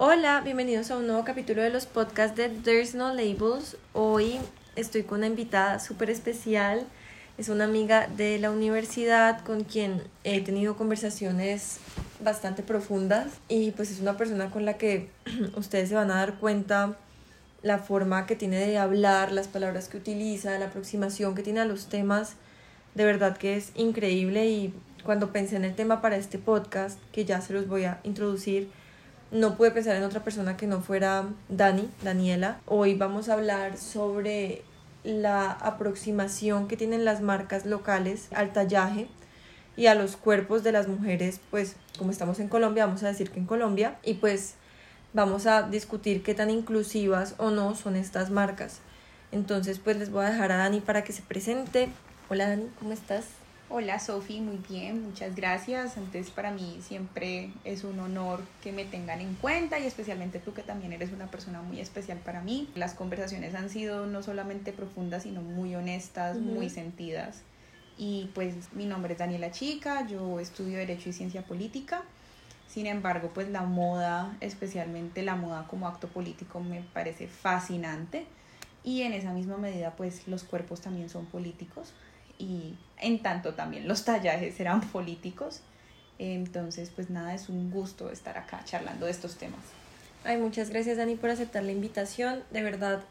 Hola, bienvenidos a un nuevo capítulo de los podcasts de There's No Labels. Hoy estoy con una invitada súper especial. Es una amiga de la universidad con quien he tenido conversaciones bastante profundas y pues es una persona con la que ustedes se van a dar cuenta la forma que tiene de hablar, las palabras que utiliza, la aproximación que tiene a los temas. De verdad que es increíble y cuando pensé en el tema para este podcast, que ya se los voy a introducir, no pude pensar en otra persona que no fuera Dani, Daniela. Hoy vamos a hablar sobre la aproximación que tienen las marcas locales al tallaje y a los cuerpos de las mujeres, pues como estamos en Colombia, vamos a decir que en Colombia, y pues vamos a discutir qué tan inclusivas o no son estas marcas. Entonces, pues les voy a dejar a Dani para que se presente. Hola Dani, ¿cómo estás? Hola Sofi, muy bien, muchas gracias. Antes para mí siempre es un honor que me tengan en cuenta y especialmente tú que también eres una persona muy especial para mí. Las conversaciones han sido no solamente profundas, sino muy honestas, muy sentidas. Y pues mi nombre es Daniela Chica, yo estudio Derecho y Ciencia Política. Sin embargo, pues la moda, especialmente la moda como acto político, me parece fascinante. Y en esa misma medida, pues los cuerpos también son políticos y en tanto también los tallajes eran políticos. Entonces, pues nada, es un gusto estar acá charlando de estos temas. Ay, muchas gracias Dani por aceptar la invitación. De verdad,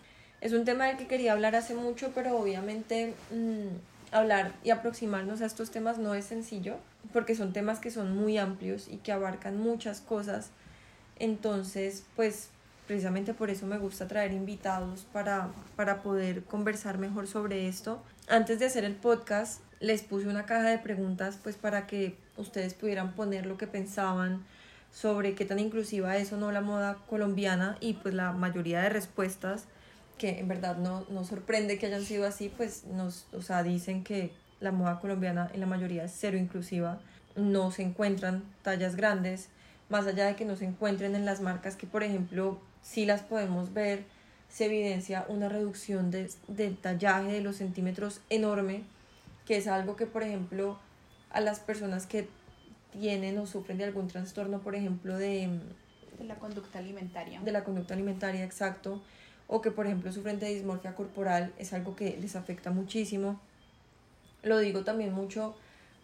es un tema del que quería hablar hace mucho, pero obviamente mm, hablar y aproximarnos a estos temas no es sencillo, porque son temas que son muy amplios y que abarcan muchas cosas. Entonces, pues precisamente por eso me gusta traer invitados para, para poder conversar mejor sobre esto. Antes de hacer el podcast, les puse una caja de preguntas pues para que ustedes pudieran poner lo que pensaban sobre qué tan inclusiva es o no la moda colombiana y pues la mayoría de respuestas que en verdad no, no sorprende que hayan sido así, pues nos, o sea, dicen que la moda colombiana en la mayoría es cero inclusiva, no se encuentran tallas grandes, más allá de que no se encuentren en las marcas que por ejemplo si las podemos ver, se evidencia una reducción de, del tallaje de los centímetros enorme, que es algo que, por ejemplo, a las personas que tienen o sufren de algún trastorno, por ejemplo, de, de la conducta alimentaria. De la conducta alimentaria, exacto. O que, por ejemplo, sufren de dismorfia corporal, es algo que les afecta muchísimo. Lo digo también mucho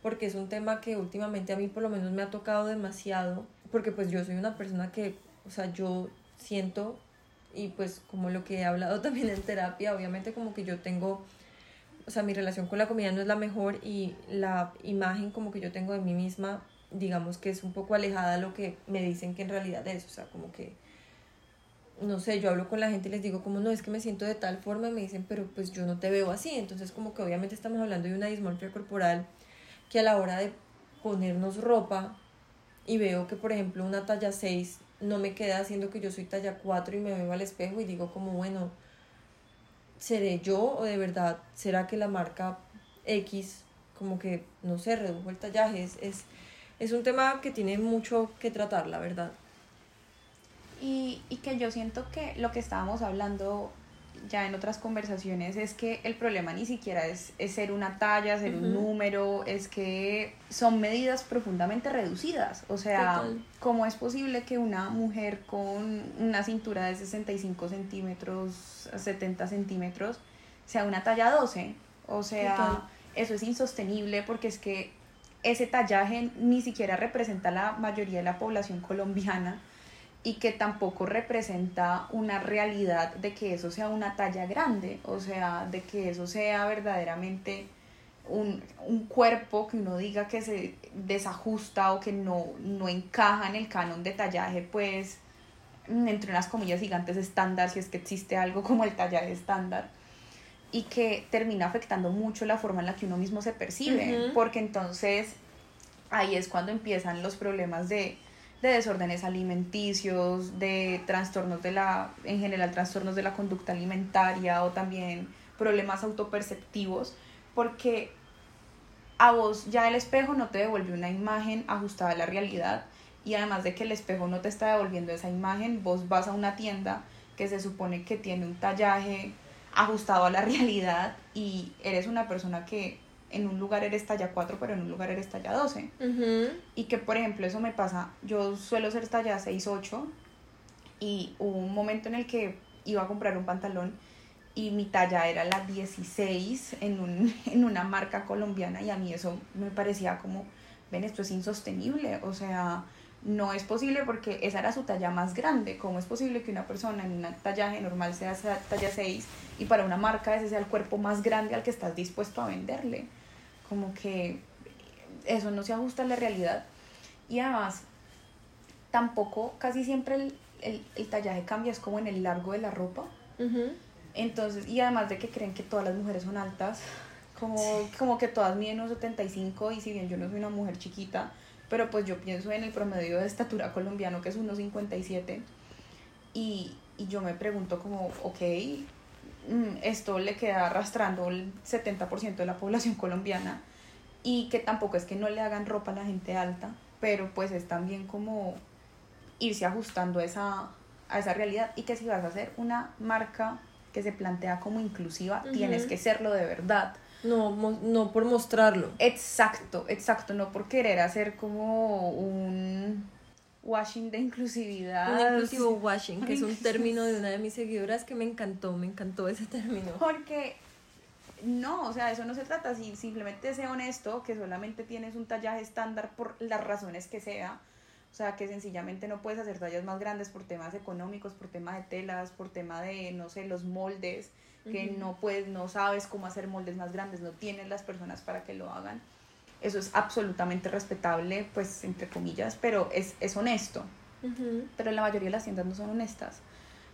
porque es un tema que últimamente a mí por lo menos me ha tocado demasiado, porque pues yo soy una persona que, o sea, yo siento y pues como lo que he hablado también en terapia, obviamente como que yo tengo, o sea, mi relación con la comida no es la mejor y la imagen como que yo tengo de mí misma, digamos que es un poco alejada a lo que me dicen que en realidad es, o sea, como que, no sé, yo hablo con la gente y les digo como no, es que me siento de tal forma y me dicen, pero pues yo no te veo así, entonces como que obviamente estamos hablando de una dismorfia corporal que a la hora de ponernos ropa y veo que por ejemplo una talla 6 no me queda haciendo que yo soy talla 4 y me veo al espejo y digo como, bueno, ¿seré yo o de verdad será que la marca X como que, no sé, redujo el tallaje? Es, es, es un tema que tiene mucho que tratar, la verdad. Y, y que yo siento que lo que estábamos hablando ya en otras conversaciones es que el problema ni siquiera es, es ser una talla, ser un número, es que son medidas profundamente reducidas. O sea, ¿cómo es posible que una mujer con una cintura de 65 centímetros a 70 centímetros sea una talla 12? O sea, eso es insostenible porque es que ese tallaje ni siquiera representa la mayoría de la población colombiana y que tampoco representa una realidad de que eso sea una talla grande, o sea, de que eso sea verdaderamente un, un cuerpo que uno diga que se desajusta o que no, no encaja en el canon de tallaje, pues entre unas comillas gigantes estándar, si es que existe algo como el tallaje estándar, y que termina afectando mucho la forma en la que uno mismo se percibe, porque entonces ahí es cuando empiezan los problemas de de desórdenes alimenticios, de trastornos de la, en general trastornos de la conducta alimentaria o también problemas autoperceptivos, porque a vos ya el espejo no te devuelve una imagen ajustada a la realidad y además de que el espejo no te está devolviendo esa imagen, vos vas a una tienda que se supone que tiene un tallaje ajustado a la realidad y eres una persona que en un lugar eres talla 4, pero en un lugar eres talla 12. Y que, por ejemplo, eso me pasa, yo suelo ser talla 6, 8 y hubo un momento en el que iba a comprar un pantalón y mi talla era la 16 en, un, en una marca colombiana y a mí eso me parecía como, ven, esto es insostenible, o sea, no es posible porque esa era su talla más grande, ¿cómo es posible que una persona en un tallaje normal sea talla 6 y para una marca ese sea el cuerpo más grande al que estás dispuesto a venderle? Como que eso no se ajusta a la realidad. Y además tampoco casi siempre el, el, el tallaje cambia, es como en el largo de la ropa. Entonces, y además de que creen que todas las mujeres son altas, como, como que todas miden unos 75 y si bien yo no soy una mujer chiquita, pero pues yo pienso en el promedio de estatura colombiano que es 1,57 y, y yo me pregunto como, ok, esto le queda arrastrando el 70% de la población colombiana y que tampoco es que no le hagan ropa a la gente alta, pero pues es también como irse ajustando a esa, a esa realidad y que si vas a hacer una marca que se plantea como inclusiva, tienes que serlo de verdad. No, no por mostrarlo. Exacto, exacto, no por querer hacer como un washing de inclusividad. Un inclusivo washing, que es un término de una de mis seguidoras que me encantó, me encantó ese término. Porque no, o sea, eso no se trata, si simplemente sé honesto, que solamente tienes un tallaje estándar por las razones que sea, o sea, que sencillamente no puedes hacer tallas más grandes por temas económicos, por tema de telas, por tema de, no sé, los moldes, que no puedes, no sabes cómo hacer moldes más grandes, no tienes las personas para que lo hagan. Eso es absolutamente respetable, pues, entre comillas, pero es, es honesto. Pero la mayoría de las tiendas no son honestas.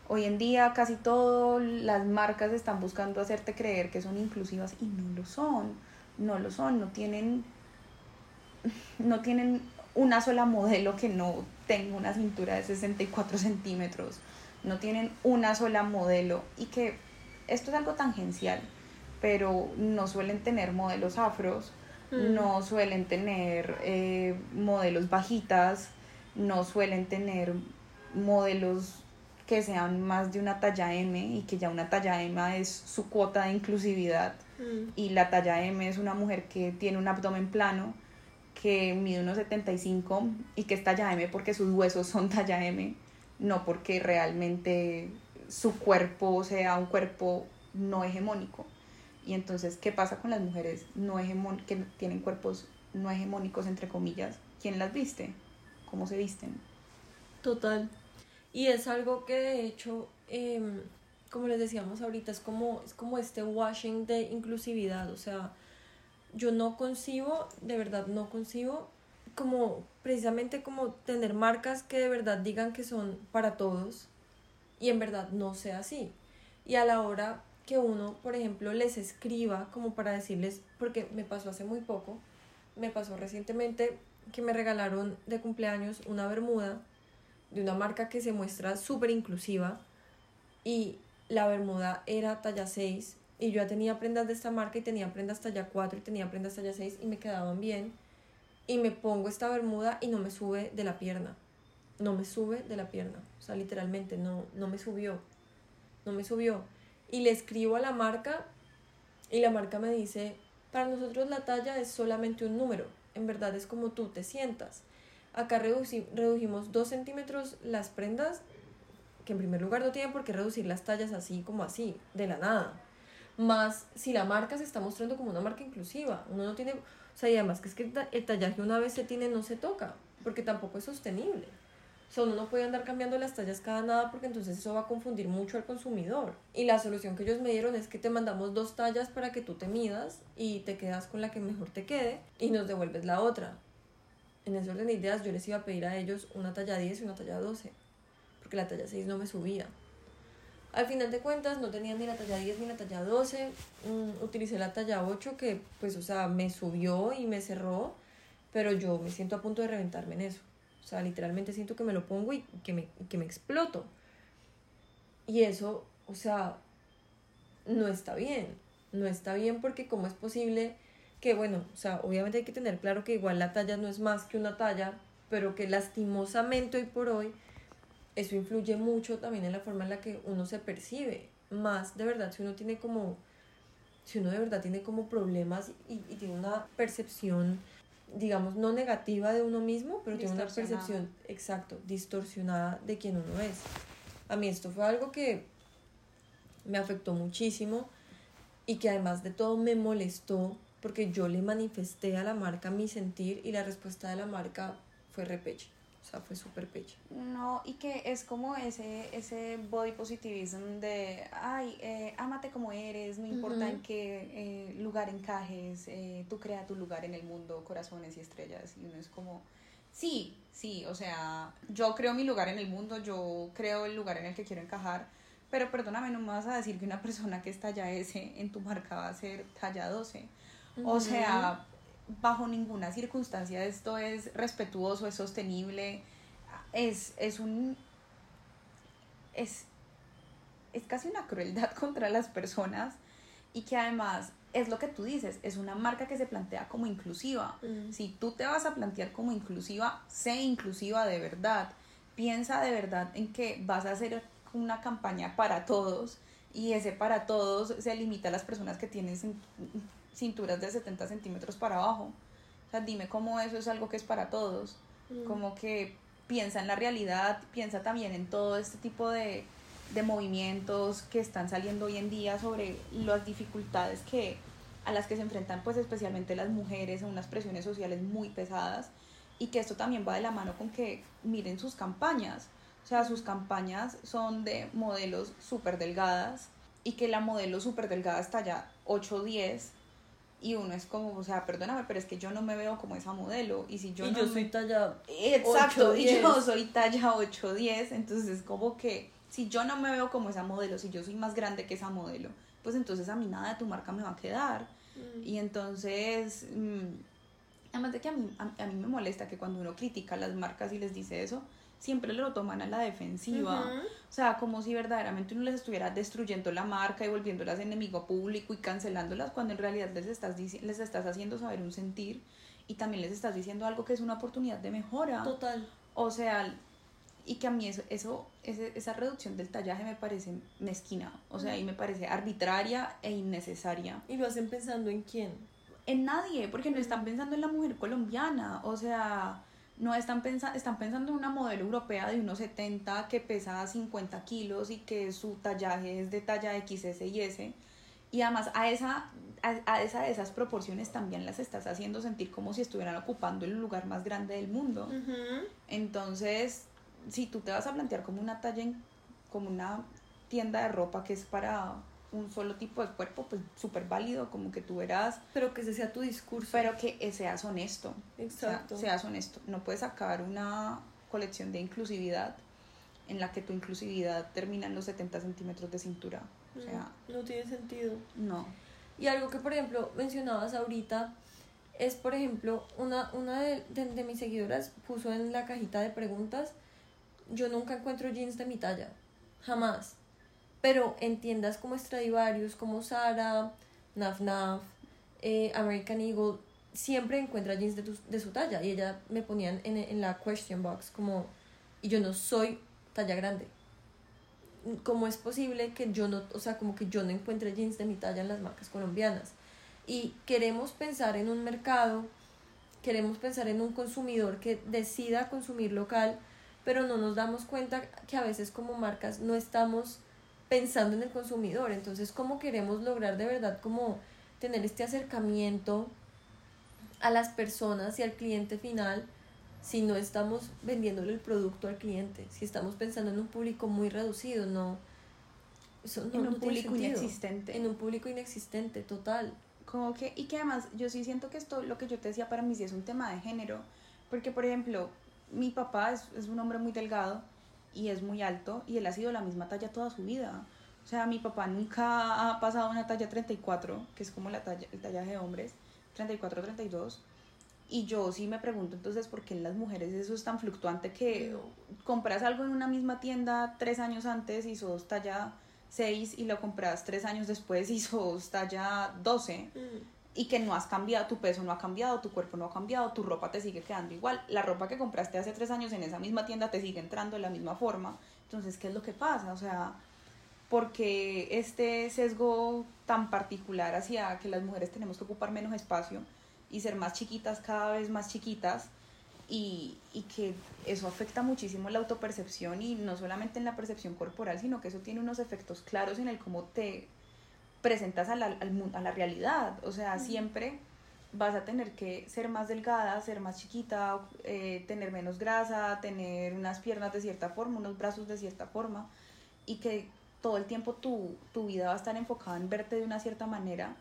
Hoy en día casi todas las marcas están buscando hacerte creer que son inclusivas y no lo son. No lo son, no tienen no tienen una sola modelo que no tenga una cintura de 64 centímetros, no tienen una sola modelo y que esto es algo tangencial, pero no suelen tener modelos afros, mm. no suelen tener eh, modelos bajitas, no suelen tener modelos que sean más de una talla M y que ya una talla M es su cuota de inclusividad mm. y la talla M es una mujer que tiene un abdomen plano que mide unos 75 y que es talla M porque sus huesos son talla M, no porque realmente su cuerpo sea un cuerpo no hegemónico. Y entonces, ¿qué pasa con las mujeres no que tienen cuerpos no hegemónicos, entre comillas? ¿Quién las viste? ¿Cómo se visten? Total. Y es algo que de hecho, em, como les decíamos ahorita, es como, es como este washing de inclusividad. O sea, yo no concibo, de verdad no concibo, como precisamente como tener marcas que de verdad digan que son para todos y en verdad no sea así. Y a la hora que uno, por ejemplo, les escriba como para decirles, porque me pasó hace muy poco, me pasó recientemente que me regalaron de cumpleaños una bermuda de una marca que se muestra súper inclusiva y la bermuda era talla 6 y yo ya tenía prendas de esta marca y tenía prendas talla 4 y tenía prendas talla 6 y me quedaban bien. Y me pongo esta bermuda y no me sube de la pierna. No me sube de la pierna. O sea, literalmente no, no me subió. No me subió. Y le escribo a la marca y la marca me dice, para nosotros la talla es solamente un número. En verdad es como tú te sientas. Acá redujimos 2 centímetros las prendas, que en primer lugar no tienen por qué reducir las tallas así como así, de la nada más si la marca se está mostrando como una marca inclusiva. Uno no tiene, o sea, y además que es que el tallaje una vez se tiene no se toca, porque tampoco es sostenible. O uno no puede andar cambiando las tallas cada nada porque entonces eso va a confundir mucho al consumidor. Y la solución que ellos me dieron es que te mandamos dos tallas para que tú te midas y te quedas con la que mejor te quede y nos devuelves la otra. En ese orden de ideas yo les iba a pedir a ellos una talla 10 y una talla 12, porque la talla 6 no me subía. Al final de cuentas no tenía ni la talla 10 ni la talla 12, mm, utilicé la talla 8 que pues o sea me subió y me cerró, pero yo me siento a punto de reventarme en eso. O sea, literalmente siento que me lo pongo y que me, que me exploto. Y eso, o sea, no está bien. No está bien porque cómo es posible que, bueno, o sea, obviamente hay que tener claro que igual la talla no es más que una talla, pero que lastimosamente hoy por hoy eso influye mucho también en la forma en la que uno se percibe. Más de verdad, si uno tiene como, si uno de verdad tiene como problemas y, tiene una percepción, digamos, no negativa de uno mismo, pero tiene una percepción, exacto, distorsionada de quien uno es. A mí esto fue algo que me afectó muchísimo y que además de todo me molestó porque yo le manifesté a la marca mi sentir y la respuesta de la marca fue repeche. O sea, fue súper pecho. No, y que es como ese, ese body positivism de, ay, eh, ámate como eres, no importa en qué eh, lugar encajes, eh, tú crea tu lugar en el mundo, corazones y estrellas. Y uno es como, sí, sí, o sea, yo creo mi lugar en el mundo, yo creo el lugar en el que quiero encajar, pero perdóname, no me vas a decir que una persona que es talla S en tu marca va a ser talla 12. O sea, bajo ninguna circunstancia esto es respetuoso, es sostenible, es, es un... Es, es casi una crueldad contra las personas y que además es lo que tú dices, es una marca que se plantea como inclusiva. Mm. Si tú te vas a plantear como inclusiva, sé inclusiva de verdad. Piensa de verdad en que vas a hacer una campaña para todos y ese para todos se limita a las personas que tienen cinturas de 70 centímetros para abajo. O sea, dime cómo eso es algo que es para todos. Mm. Como que piensa en la realidad, piensa también en todo este tipo de, de movimientos que están saliendo hoy en día sobre las dificultades que a las que se enfrentan pues especialmente las mujeres en unas presiones sociales muy pesadas y que esto también va de la mano con que miren sus campañas. O sea, sus campañas son de modelos súper delgadas y que la modelo súper delgada está ya 8 10 y uno es como, o sea, perdóname, pero es que yo no me veo como esa modelo y si yo y yo soy talla Exacto, y yo soy talla 8 10, entonces como que si yo no me veo como esa modelo, si yo soy más grande que esa modelo, pues entonces a mí nada de tu marca me va a quedar. Mm. Y entonces, mm, además de que a mí, a mí me molesta que cuando uno critica a las marcas y les dice eso, siempre lo toman a la defensiva. O sea, como si verdaderamente uno les estuviera destruyendo la marca y volviéndolas enemigo público y cancelándolas cuando en realidad les estás, les estás haciendo saber un sentir y también les estás diciendo algo que es una oportunidad de mejora. Total. O sea, y que a mí eso, eso esa reducción del tallaje me parece mezquina, o sea, y me parece arbitraria e innecesaria. ¿Y lo hacen pensando en quién? En nadie, porque no están pensando en la mujer colombiana, o sea, no están, pensando están pensando en una modelo europea de unos 70 que pesa 50 kilos y que su tallaje es de talla XS y S. Y además a, esa, a, esa, esas proporciones también las estás haciendo sentir como si estuvieran ocupando el lugar más grande del mundo. Entonces, si tú te vas a plantear como una talla, como una tienda de ropa que es para un solo tipo de cuerpo, pues súper válido, como que tú verás. Pero que ese sea tu discurso. Pero que seas honesto. Exacto. seas honesto. No puedes sacar una colección de inclusividad en la que tu inclusividad termina en los 70 centímetros de cintura. O sea, no tiene sentido. No. Y algo que, por ejemplo, mencionabas ahorita es, por ejemplo, una, una de, de mis seguidoras puso en la cajita de preguntas, yo nunca encuentro jeans de mi talla. Jamás pero en tiendas como Stradivarius, como Zara, Naf Naf, eh, American Eagle, siempre encuentra jeans de, de su talla. Y ella me ponían en, en la question box como, y yo no soy talla grande. ¿Cómo es posible que yo no, o sea, como que yo no encuentre jeans de mi talla en las marcas colombianas? Y queremos pensar en un mercado, queremos pensar en un consumidor que decida consumir local, pero no nos damos cuenta que a veces como marcas no estamos pensando en el consumidor. Entonces, ¿cómo queremos lograr de verdad como tener este acercamiento a las personas y al cliente final si no estamos vendiéndole el producto al cliente? Si estamos pensando en un público muy reducido, no... en un público inexistente. En un público inexistente, total. Como que, y que además yo sí siento que esto, lo que yo te decía para mí sí es un tema de género, porque por ejemplo, mi papá es, es un hombre muy delgado, y es muy alto y él ha sido la misma talla toda su vida. O sea, mi papá nunca ha pasado una talla 34, que es como la talla, el tallaje de hombres, 34, 32. Y yo sí me pregunto entonces por qué en las mujeres eso es tan fluctuante que compras algo en una misma tienda tres años antes y sos talla 6 y lo compras tres años después y sos talla 12 y que no has cambiado, tu peso no ha cambiado, tu cuerpo no ha cambiado, tu ropa te sigue quedando igual. La ropa que compraste hace tres años en esa misma tienda te sigue entrando de la misma forma. Entonces, ¿qué es lo que pasa? O sea, porque este sesgo tan particular hacia que las mujeres tenemos que ocupar menos espacio y ser más chiquitas, cada vez más chiquitas, y, y, que eso afecta muchísimo la autopercepción y no solamente en la percepción corporal, sino que eso tiene unos efectos claros en el cómo te presentas a la, a la realidad. O sea, siempre vas a tener que ser más delgada, ser más chiquita, eh, tener menos grasa, tener unas piernas de cierta forma, unos brazos de cierta forma, y que todo el tiempo tu, tu vida va a estar enfocada en verte de una cierta manera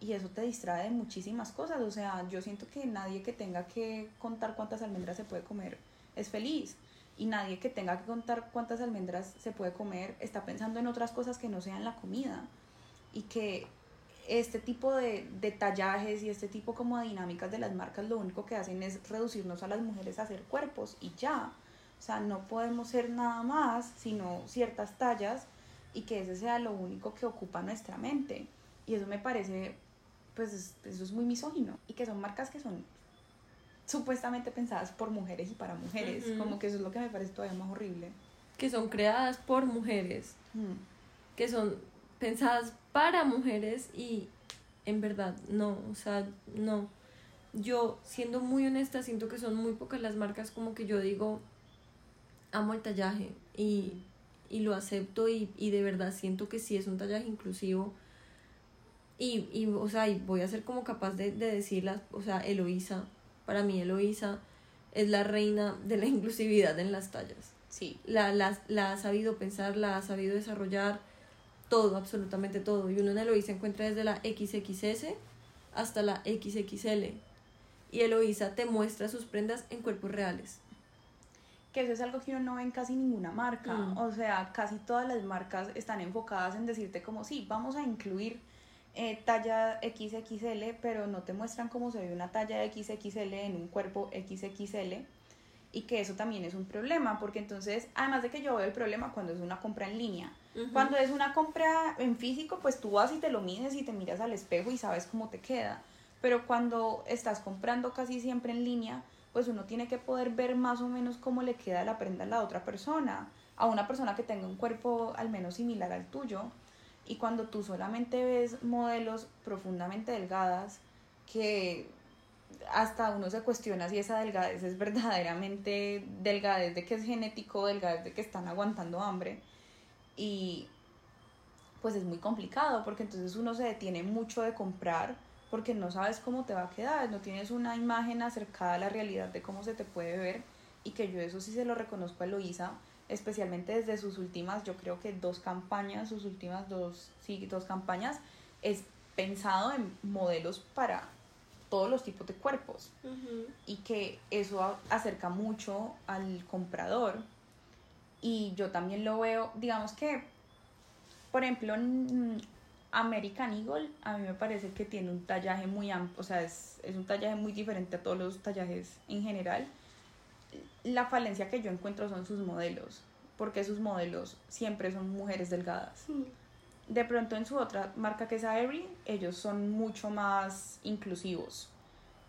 y eso te distrae de muchísimas cosas. O sea, yo siento que nadie que tenga que contar cuántas almendras se puede comer es feliz. Y nadie que tenga que contar cuántas almendras se puede comer está pensando en otras cosas que no sean la comida. Y que este tipo de detallajes y este tipo como de dinámicas de las marcas lo único que hacen es reducirnos a las mujeres a hacer cuerpos y ya. O sea, no podemos ser nada más sino ciertas tallas y que ese sea lo único que ocupa nuestra mente. Y eso me parece pues eso es muy misógino y que son marcas que son supuestamente pensadas por mujeres y para mujeres, como que eso es lo que me parece todavía más horrible. Que son creadas por mujeres, que son pensadas para mujeres y en verdad no, o sea, no. Yo, siendo muy honesta, siento que son muy pocas las marcas como que yo digo, amo el tallaje y, y lo acepto y, y de verdad siento que sí es un tallaje inclusivo y, y, o sea, y voy a ser como capaz de, de decirlas, o sea, Eloísa, para mí Eloísa es la reina de la inclusividad en las tallas. Sí. La, la, la ha sabido pensar, la ha sabido desarrollar, todo, absolutamente todo. Y uno en Eloísa encuentra desde la XXS hasta la XXL. Y Eloísa te muestra sus prendas en cuerpos reales. Que eso es algo que uno no ve en casi ninguna marca. Mm. O sea, casi todas las marcas están enfocadas en decirte como, sí, vamos a incluir eh, talla XXL, pero no te muestran cómo se ve una talla XXL en un cuerpo XXL y que eso también es un problema, porque entonces, además de que yo veo el problema cuando es una compra en línea, cuando es una compra en físico, pues tú vas y te lo mides y te miras al espejo y sabes cómo te queda, pero cuando estás comprando casi siempre en línea, pues uno tiene que poder ver más o menos cómo le queda la prenda a la otra persona, a una persona que tenga un cuerpo al menos similar al tuyo. Y cuando tú solamente ves modelos profundamente delgadas, que hasta uno se cuestiona si esa delgadez es verdaderamente delgadez de que es genético, delgadez de que están aguantando hambre. Y pues es muy complicado porque entonces uno se detiene mucho de comprar porque no sabes cómo te va a quedar, no tienes una imagen acercada a la realidad de cómo se te puede ver y que yo eso sí se lo reconozco a Eloisa especialmente desde sus últimas, yo creo que dos campañas, sus últimas dos, sí, dos campañas, es pensado en modelos para todos los tipos de cuerpos. Y que eso acerca mucho al comprador y yo también lo veo, digamos que, por ejemplo, en American Eagle a mí me parece que tiene un tallaje muy amplio, o sea, es, es un tallaje muy diferente a todos los tallajes en general la falencia que yo encuentro son sus modelos, porque sus modelos siempre son mujeres delgadas. De pronto en su otra marca que es Aerie, ellos son mucho más inclusivos.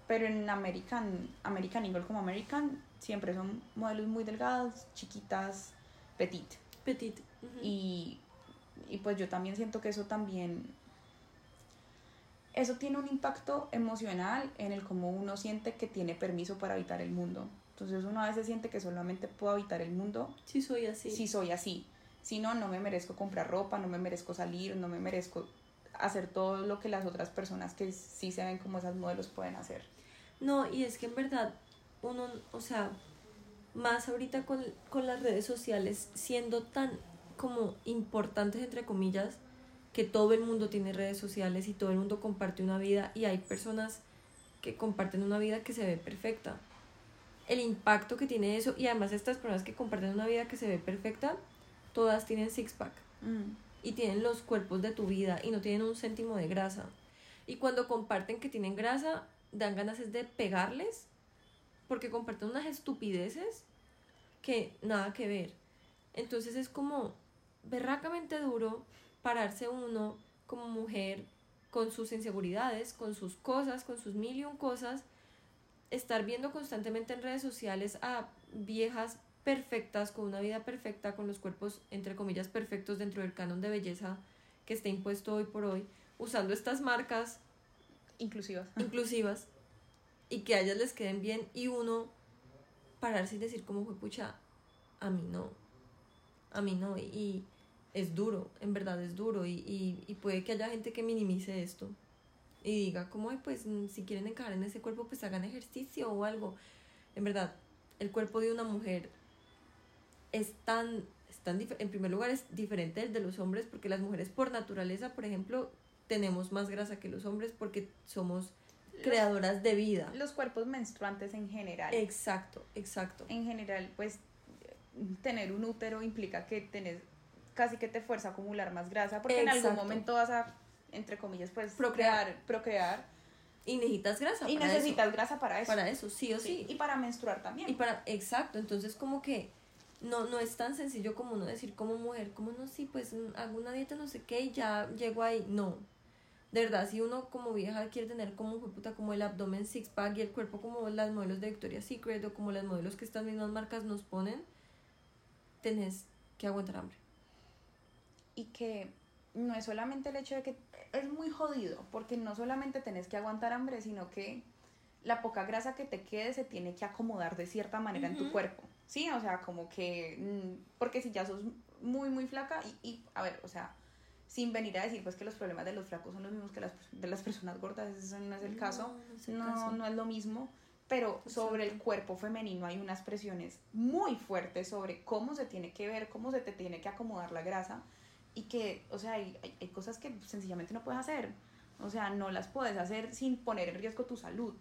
Pero en American, American Eagle como American, siempre son modelos muy delgadas, chiquitas, petit. Petit. y, y pues yo también siento que eso también eso tiene un impacto emocional en el cómo uno siente que tiene permiso para habitar el mundo. Entonces uno a veces siente que solamente puedo habitar el mundo. Si soy así. Si soy así. Si no, no me merezco comprar ropa, no me merezco salir, no me merezco hacer todo lo que las otras personas que sí se ven como esas modelos pueden hacer. No, y es que en verdad uno, o sea, más ahorita con, con las redes sociales siendo tan como importantes entre comillas, que todo el mundo tiene redes sociales y todo el mundo comparte una vida y hay personas que comparten una vida que se ve perfecta el impacto que tiene eso y además estas personas que comparten una vida que se ve perfecta, todas tienen six-pack mm. y tienen los cuerpos de tu vida y no tienen un céntimo de grasa. Y cuando comparten que tienen grasa, dan ganas de pegarles porque comparten unas estupideces que nada que ver. Entonces es como berracamente duro pararse uno como mujer con sus inseguridades, con sus cosas, con sus mil y un cosas estar viendo constantemente en redes sociales a viejas perfectas, con una vida perfecta, con los cuerpos, entre comillas, perfectos dentro del canon de belleza que está impuesto hoy por hoy, usando estas marcas inclusivas. Inclusivas y que a ellas les queden bien y uno pararse y decir como fue pucha, a mí no, a mí no, y, es duro, en verdad es duro, y, y, puede que haya gente que minimice esto y diga como, pues mm, si quieren encajar en ese cuerpo, pues hagan ejercicio o algo. En verdad, el cuerpo de una mujer es tan, es tan en primer lugar es diferente del de los hombres porque las mujeres por naturaleza, por ejemplo, tenemos más grasa que los hombres porque somos creadoras de vida. Los cuerpos menstruantes en general. Exacto, exacto. En general, pues tener un útero implica que tenés casi que te fuerza a acumular más grasa porque en algún momento vas a, entre comillas, pues procrear, procrear. Y necesitas grasa. Y necesitas grasa para eso. Para eso, sí o sí. Y para menstruar también. Y para, exacto, entonces como que no, no es tan sencillo como uno decir como mujer, como no, sí, pues hago una dieta, no sé qué, y ya llego ahí. No, de verdad, si uno como vieja quiere tener como, puta, como el abdomen six pack y el cuerpo como las modelos de Victoria's Secret o como las modelos que estas mismas marcas nos ponen, tenés que aguantar hambre. Y que no es solamente el hecho de que es muy jodido, porque no solamente tenés que aguantar hambre, sino que la poca grasa que te quede se tiene que acomodar de cierta manera en tu cuerpo. Sí, o sea, como que, mm, porque si ya sos muy, muy flaca y, y a ver, o sea, sin venir a decir pues que los problemas de los flacos son los mismos que las de las personas gordas, eso no es el caso, no, no, es lo mismo, pero sobre el cuerpo femenino hay unas presiones muy fuertes sobre cómo se tiene que ver, cómo se te tiene que acomodar la grasa y que, o sea, hay, hay, cosas que sencillamente no puedes hacer, o sea, no las puedes hacer sin poner en riesgo tu salud.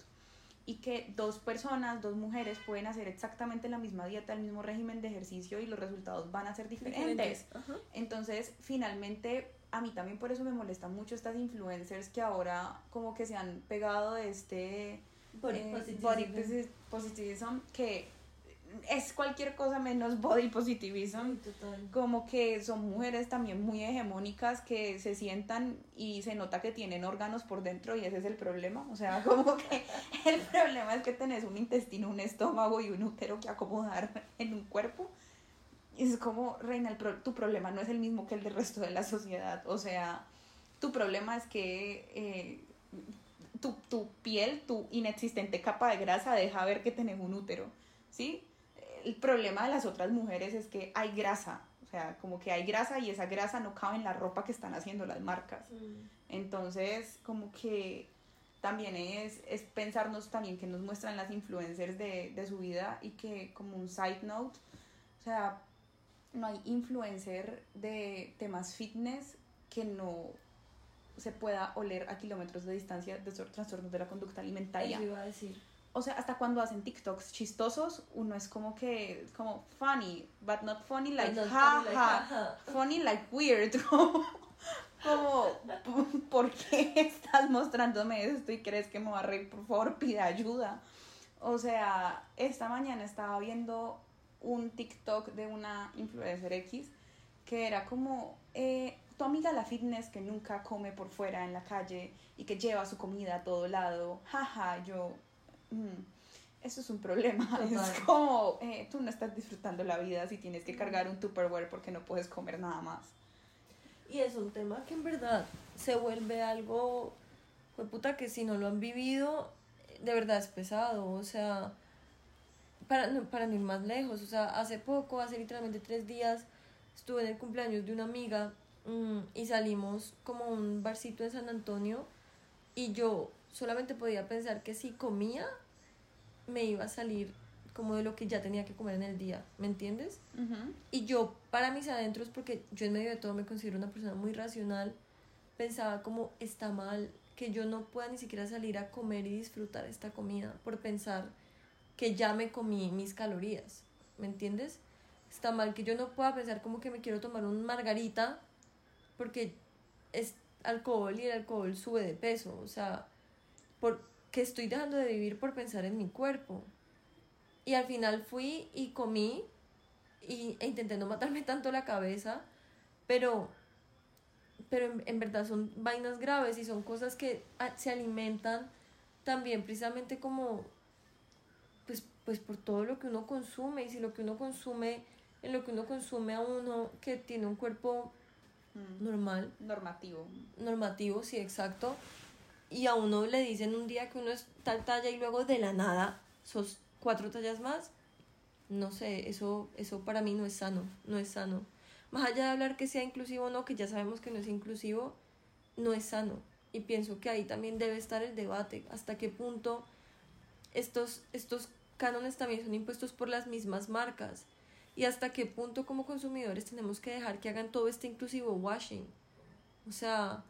Y que dos personas, dos mujeres pueden hacer exactamente la misma dieta, el mismo régimen de ejercicio y los resultados van a ser diferentes. Entonces, finalmente, a mí también por eso me molestan mucho estas influencers que ahora como que se han pegado de este body, eh, positivism que es cualquier cosa menos body positivism. Como que son mujeres también muy hegemónicas que se sientan y se nota que tienen órganos por dentro y ese es el problema. O sea, como que el problema es que tenés un intestino, un estómago y un útero que acomodar en un cuerpo. Y es como, Reina, tu problema no es el mismo que el del resto de la sociedad. O sea, tu problema es que eh, tu, tu piel, tu inexistente capa de grasa deja ver que tenés un útero. ¿Sí? el problema de las otras mujeres es que hay grasa, o sea, como que hay grasa y esa grasa no cabe en la ropa que están haciendo las marcas. Mm. Entonces, como que también es, es pensarnos también que nos muestran las influencers de, de su vida y que como un side note, o sea, no hay influencer de temas fitness que no se pueda oler a kilómetros de distancia de trastornos de la conducta alimentaria. Eso iba a decir o sea, hasta cuando hacen TikToks chistosos, uno es como que, como funny, but not funny like ha, funny, like, weird, como, ¿por qué estás mostrándome esto y crees que me va a reír? Por favor, pide ayuda. O sea, esta mañana estaba viendo un TikTok de una influencer X que era como, eh, tu amiga la fitness que nunca come por fuera en la calle y que lleva su comida a todo lado, jaja, yo Mm, eso es un problema. Es como, eh, tú no estás disfrutando la vida si tienes que cargar un Tupperware porque no puedes comer nada más. Y es un tema que en verdad se vuelve algo, fue puta que si no lo han vivido, de verdad es pesado. O sea, para, para no ir más lejos, o sea, hace poco, hace literalmente tres días, estuve en el cumpleaños de una amiga mm, y salimos como a un barcito en San Antonio y yo solamente podía pensar que si comía, me iba a salir como de lo que ya tenía que comer en el día, ¿me entiendes? Y yo, para mis adentros, porque yo en medio de todo me considero una persona muy racional, pensaba como está mal que yo no pueda ni siquiera salir a comer y disfrutar esta comida por pensar que ya me comí mis calorías, ¿me entiendes? Está mal que yo no pueda pensar como que me quiero tomar un margarita porque es alcohol y el alcohol sube de peso, o sea, porque estoy dejando de vivir por pensar en mi cuerpo. Y al final fui y comí y, e intenté no matarme tanto la cabeza, pero, pero en, verdad son vainas graves y son cosas que se alimentan también precisamente como, pues, por todo lo que uno consume y si lo que uno consume, en lo que uno consume a uno que tiene un cuerpo mm. normal. Normativo. Normativo, sí, exacto y a uno le dicen un día que uno es tal talla y luego de la nada sos cuatro tallas más, no sé, eso, eso para mí no es sano, no es sano. Más allá de hablar que sea inclusivo o no, que ya sabemos que no es inclusivo, no es sano. Y pienso que ahí también debe estar el debate, hasta qué punto estos, estos cánones también son impuestos por las mismas marcas y hasta qué punto como consumidores tenemos que dejar que hagan todo este inclusivo washing. O sea,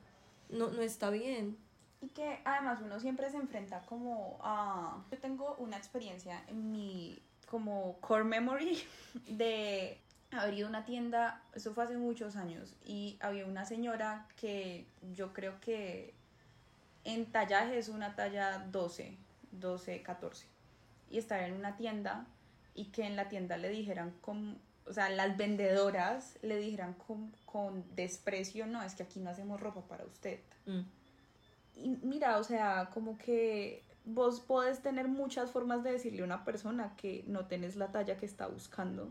no, no está bien. Y que además uno siempre se enfrenta como a... Yo tengo una experiencia en mi como core memory de haber una tienda, eso fue hace muchos años, y había una señora que yo creo que en tallaje es una talla 12, 12, 14, y estaba en una tienda y que en la tienda le dijeran con, o sea, las vendedoras le dijeran con, con desprecio, no, es que aquí no hacemos ropa para usted. Mm. Y mira, o sea, como que vos podés tener muchas formas de decirle a una persona que no tenés la talla que está buscando,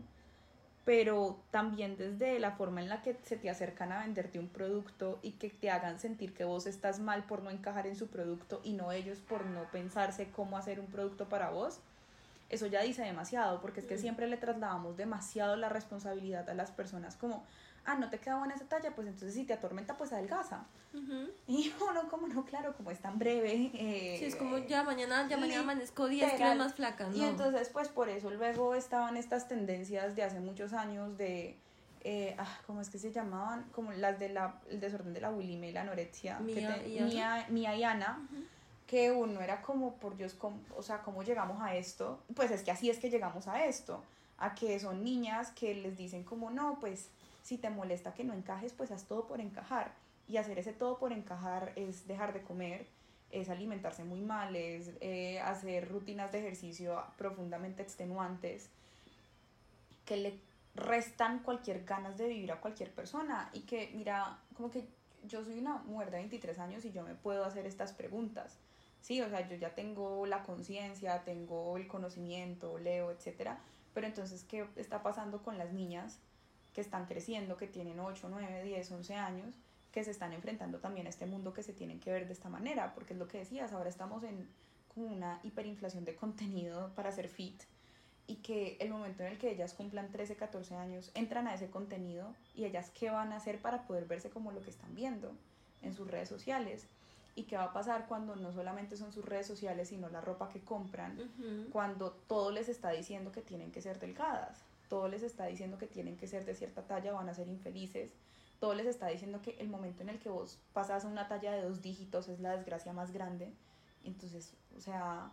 pero también desde la forma en la que se te acercan a venderte un producto y que te hagan sentir que vos estás mal por no encajar en su producto y no ellos por no pensarse cómo hacer un producto para vos, eso ya dice demasiado, porque es que mm. siempre le trasladamos demasiado la responsabilidad a las personas como, ah, no te queda buena esa talla, pues entonces si te atormenta, pues adelgaza. Y uno como no, claro, como es tan breve. Eh, sí, es como ya mañana, ya mañana amanezco 10 kilos más flaca, ¿no? Y entonces, pues por eso luego estaban estas tendencias de hace muchos años de... Eh, ah, ¿cómo es que se llamaban? Como las del desorden de la bulimia y la anorexia. Mía, y, Ana. Mía, y Ana que uno era como, por Dios, o sea, ¿cómo llegamos a esto? Pues es que así es que llegamos a esto, a que son niñas que les dicen como, no, pues si te molesta que no encajes, pues haz todo por encajar. Y hacer ese todo por encajar es dejar de comer, es alimentarse muy mal, es eh, hacer rutinas de ejercicio profundamente extenuantes que le restan cualquier ganas de vivir a cualquier persona y que, mira, como que yo soy una mujer de 23 años y yo me puedo hacer estas preguntas Sí, o sea, yo ya tengo la conciencia, tengo el conocimiento, leo, etcétera, pero entonces, ¿qué está pasando con las niñas que están creciendo, que tienen 8, 9, 10, 11 años, que se están enfrentando también a este mundo que se tienen que ver de esta manera? Porque es lo que decías, ahora estamos en como una hiperinflación de contenido para ser fit y que el momento en el que ellas cumplan 13, 14 años, entran a ese contenido y ellas qué van a hacer para poder verse como lo que están viendo en sus redes sociales y qué va a pasar cuando no solamente son sus redes sociales, sino la ropa que compran, cuando todo les está diciendo que tienen que ser delgadas, todo les está diciendo que tienen que ser de cierta talla, van a ser infelices, todo les está diciendo que el momento en el que vos pasas a una talla de dos dígitos es la desgracia más grande. Entonces, o sea,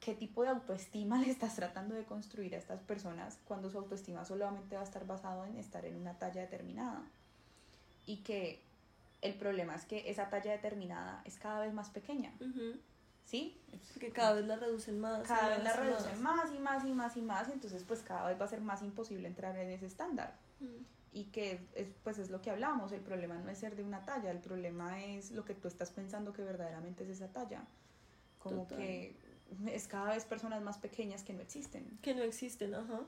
¿qué tipo de autoestima le estás tratando de construir a estas personas cuando su autoestima solamente va a estar basado en estar en una talla determinada? Y que el problema es que esa talla determinada es cada vez más pequeña. ¿Sí? Que cada vez la reducen más. Cada vez la reducen más. y más y más y más, entonces pues cada vez va a ser más imposible entrar en ese estándar. Y que es, pues es lo que hablamos, el problema no es ser de una talla, el problema es lo que tú estás pensando que verdaderamente es esa talla. Como que es cada vez personas más pequeñas que no existen. Que no existen, ajá.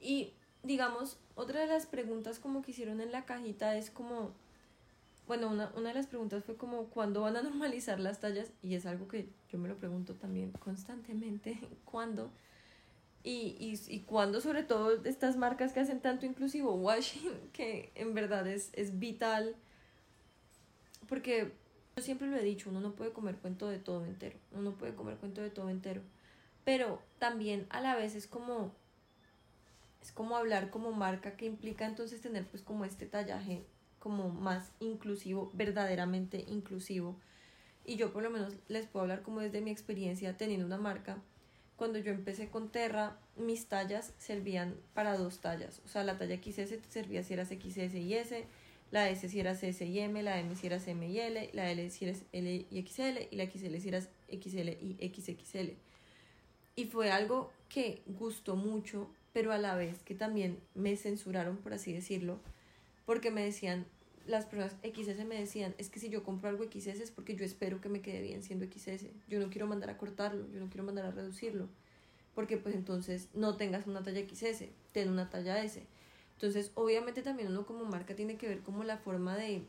Y digamos, otra de las preguntas como que hicieron en la cajita es como bueno, una, una de las preguntas fue como, ¿cuándo van a normalizar las tallas? Y es algo que yo me lo pregunto también constantemente, ¿cuándo? Y, y, y cuándo sobre todo estas marcas que hacen tanto inclusivo washing, que en verdad es, es vital, porque yo siempre lo he dicho, uno no puede comer cuento de todo entero, uno no puede comer cuento de todo entero, pero también a la vez es como, es como hablar como marca que implica entonces tener pues como este tallaje como más inclusivo, verdaderamente inclusivo. Y yo por lo menos les puedo hablar como desde mi experiencia teniendo una marca. Cuando yo empecé con Terra, mis tallas servían para dos tallas. O sea, la talla XS servía si eras XS y S, la S si eras S y M, la M si eras M y L, la L si eras L y XL y la XL si eras XL y XXL. Y fue algo que gustó mucho, pero a la vez que también me censuraron, por así decirlo, porque me decían, las personas XS me decían, es que si yo compro algo XS es porque yo espero que me quede bien siendo XS. Yo no quiero mandar a cortarlo, yo no quiero mandar a reducirlo. Porque pues entonces no tengas una talla XS, ten una talla S. Entonces, obviamente también uno como marca tiene que ver como la forma de...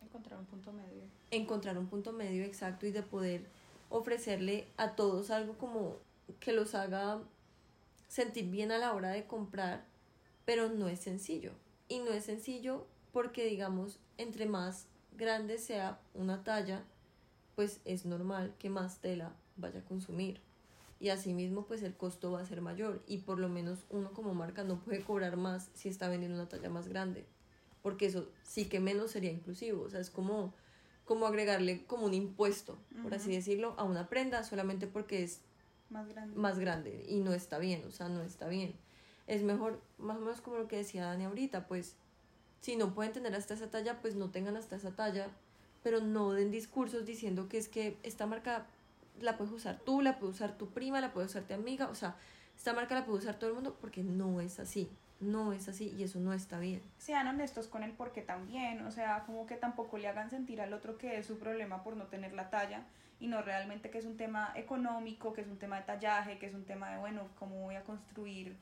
Encontrar un punto medio. Encontrar un punto medio exacto y de poder ofrecerle a todos algo como que los haga sentir bien a la hora de comprar, pero no es sencillo. Y no es sencillo porque, digamos, entre más grande sea una talla, pues es normal que más tela vaya a consumir. Y asimismo, pues el costo va a ser mayor. Y por lo menos uno como marca no puede cobrar más si está vendiendo una talla más grande. Porque eso sí que menos sería inclusivo. O sea, es como, como agregarle como un impuesto, por así decirlo, a una prenda solamente porque es más grande. más grande. Y no está bien, o sea, no está bien. Es mejor, más o menos como lo que decía Dani ahorita, pues si no pueden tener hasta esa talla, pues no tengan hasta esa talla, pero no den discursos diciendo que es que esta marca la puedes usar tú, la puede usar tu prima, la puede usar tu amiga, o sea, esta marca la puede usar todo el mundo porque no es así, no es así y eso no está bien. Sean honestos con el por qué también, o sea, como que tampoco le hagan sentir al otro que es su problema por no tener la talla y no realmente que es un tema económico, que es un tema de tallaje, que es un tema de, bueno, cómo voy a construir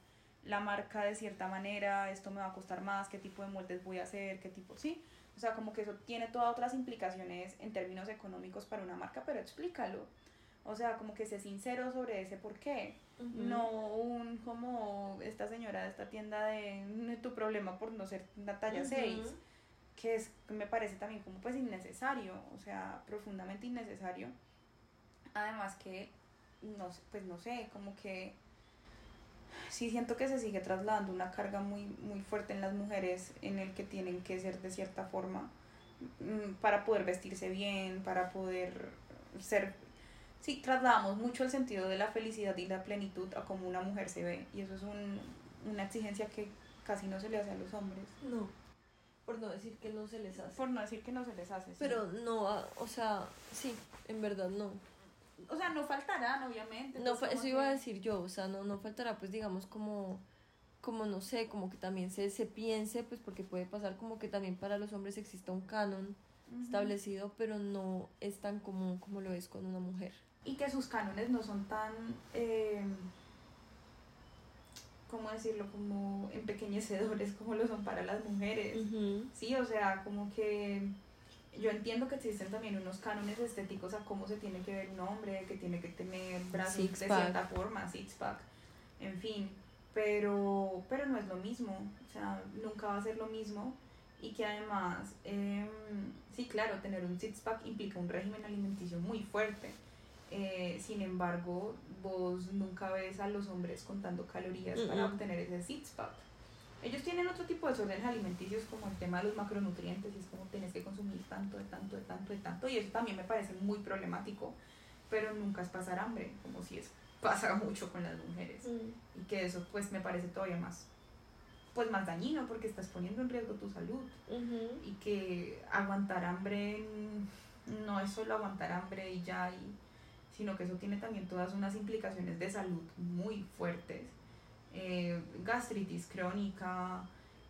la marca de cierta manera, esto me va a costar más, qué tipo de moldes voy a hacer, qué tipo, sí. O sea, como que eso tiene todas otras implicaciones en términos económicos para una marca, pero explícalo. O sea, como que sé sincero sobre ese por qué. No un como esta señora de esta tienda de tu problema por no ser una talla 6, que es me parece también como pues innecesario, o sea, profundamente innecesario. Además que no pues no sé, como que sí siento que se sigue trasladando una carga muy, muy fuerte en las mujeres en el que tienen que ser de cierta forma mm, para poder vestirse bien, para poder ser... Sí, trasladamos mucho el sentido de la felicidad y la plenitud a cómo una mujer se ve y eso es un, una exigencia que casi no se le hace a los hombres. No, por no decir que no se les hace. Por no decir que no se les hace. Pero no, ah, o sea, sí, en verdad no o sea, no faltarán, obviamente. No, pues, eso iba a decir yo, o sea, no, no faltará, pues digamos, como, como no sé, como que también se, se piense, pues porque puede pasar como que también para los hombres exista un canon establecido, pero no es tan común como lo es con una mujer. Y que sus cánones no son tan, eh, ¿cómo decirlo? Como empequeñecedores como lo son para las mujeres. Sí, o sea, como que yo entiendo que existen también unos cánones estéticos a cómo se tiene que ver un hombre, que tiene que tener brazos de cierta forma, six pack, en fin, pero, pero no es lo mismo, o sea, nunca va a ser lo mismo y que además, em, sí, claro, tener un six pack implica un régimen alimenticio muy fuerte. Eh, sin embargo, vos nunca ves a los hombres contando calorías para obtener ese six pack ellos tienen otro tipo de desórdenes alimenticios como el tema de los macronutrientes y es como tienes que consumir tanto, de tanto, de tanto, de tanto y eso también me parece muy problemático, pero nunca es pasar hambre, como si es pasa mucho con las mujeres. Mm. y que eso pues me parece todavía más pues más dañino porque estás poniendo en riesgo tu salud. Y que aguantar hambre no es solo aguantar hambre y ya y, sino que eso tiene también todas unas implicaciones de salud muy fuertes eh, gastritis crónica,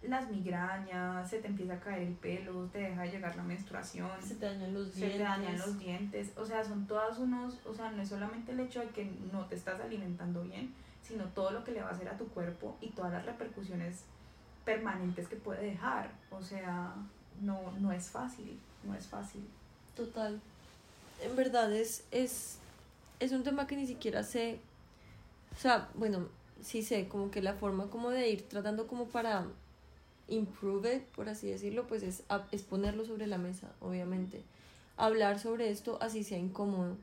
las migrañas, se te empieza a caer el pelo, te deja de llegar la menstruación, se te dañan los se te dañan los dientes, o sea, son todos unos, o sea, no es solamente el hecho de que no te estás alimentando bien, sino todo lo que le va a hacer a tu cuerpo y todas las repercusiones permanentes que puede dejar, o sea, no, no es fácil, no es fácil. Total. En verdad es, es, es un tema que ni siquiera sé, o sea, bueno, sí sé, como que la forma como de ir tratando como para improve it, por así decirlo, pues es, es ponerlo sobre la mesa, obviamente. Hablar sobre esto así sea incómodo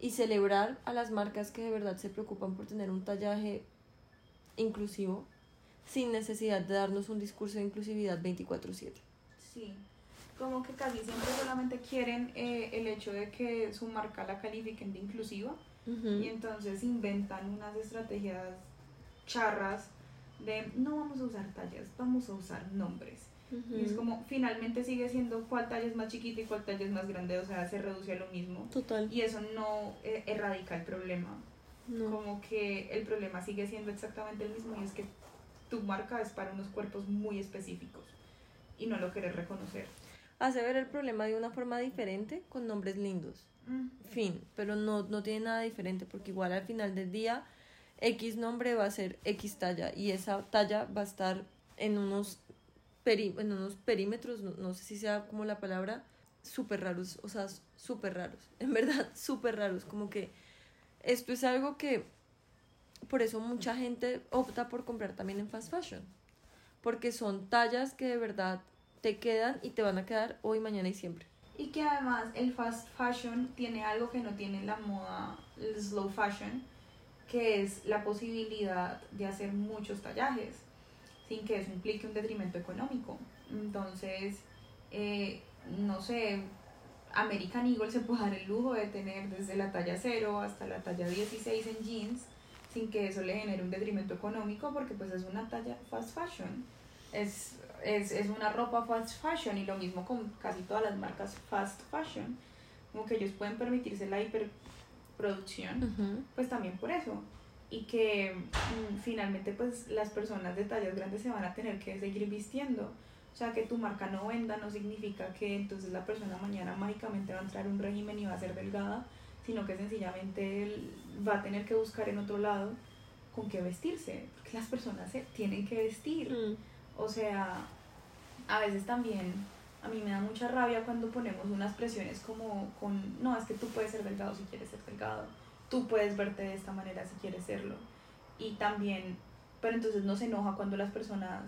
y celebrar a las marcas que de verdad se preocupan por tener un tallaje inclusivo sin necesidad de darnos un discurso de inclusividad 24/7. Sí, como que casi siempre solamente quieren eh, el hecho de que su marca la califiquen de inclusiva y entonces inventan unas estrategias charras de no vamos a usar tallas, vamos a usar nombres. Y es como, finalmente sigue siendo cuál talla es más chiquita y cuál talla es más grande, o sea, se reduce a lo mismo. Total. Y eso no eh, erradica el problema. Como que el problema sigue siendo exactamente el mismo y es que tu marca es para unos cuerpos muy específicos y no lo quieres reconocer. Hace ver el problema de una forma diferente con nombres lindos. Fin, pero no, no tiene nada diferente porque igual al final del día X nombre va a ser X talla y esa talla va a estar en unos, en unos perímetros, no, sé si sea como la palabra, súper raros, o sea, súper raros, en verdad, súper raros, como que esto es algo que por eso mucha gente opta por comprar también en fast fashion. Porque son tallas que de verdad te quedan y te van a quedar hoy, mañana y siempre. Y que además el fast fashion tiene algo que no tiene la moda, el slow fashion, que es la posibilidad de hacer muchos tallajes sin que eso implique un detrimento económico. Entonces, eh, no sé, American Eagle se puede dar el lujo de tener desde la talla 0 hasta la talla 16 en jeans sin que eso le genere un detrimento económico porque pues es una talla fast fashion. Es, es, es una ropa fast fashion y lo mismo con casi todas las marcas fast fashion. Como que ellos pueden permitirse la hiperproducción, pues también por eso y que mm, finalmente pues las personas de tallas grandes se van a tener que seguir vistiendo. O sea, que tu marca no venda no significa que entonces la persona mañana mágicamente va a entrar en un régimen y va a ser delgada, sino que sencillamente va a tener que buscar en otro lado con qué vestirse, porque las personas se tienen que vestir. Mm. O sea, a veces también a mí me da mucha rabia cuando ponemos unas presiones como con, no, es que tú puedes ser delgado si quieres ser delgado. Tú puedes verte de esta manera si quieres serlo. Y también, pero entonces no se enoja cuando las personas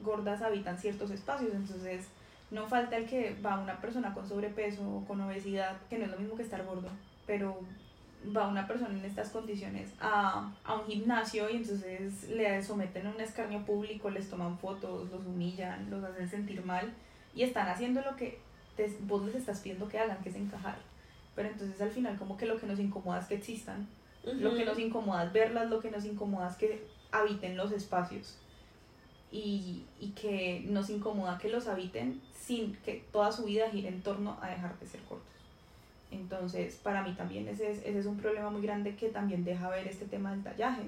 gordas habitan ciertos espacios, entonces no falta el que va una persona con sobrepeso o con obesidad, que no es lo mismo que estar gordo, pero va una persona en estas condiciones a, a un gimnasio y entonces le someten a un escarnio público, les toman fotos, los humillan, los hacen sentir mal y están haciendo lo que vos les estás pidiendo que hagan, que es encajar. Pero entonces al final como que lo que nos incomoda es que existan, lo que nos incomoda es verlas, lo que nos incomoda es que habiten los espacios. Y, y, que nos incomoda que los habiten sin que toda su vida gire en torno a dejar de ser cortos. Entonces, para mí también ese es, ese es un problema muy grande que también deja ver este tema del tallaje,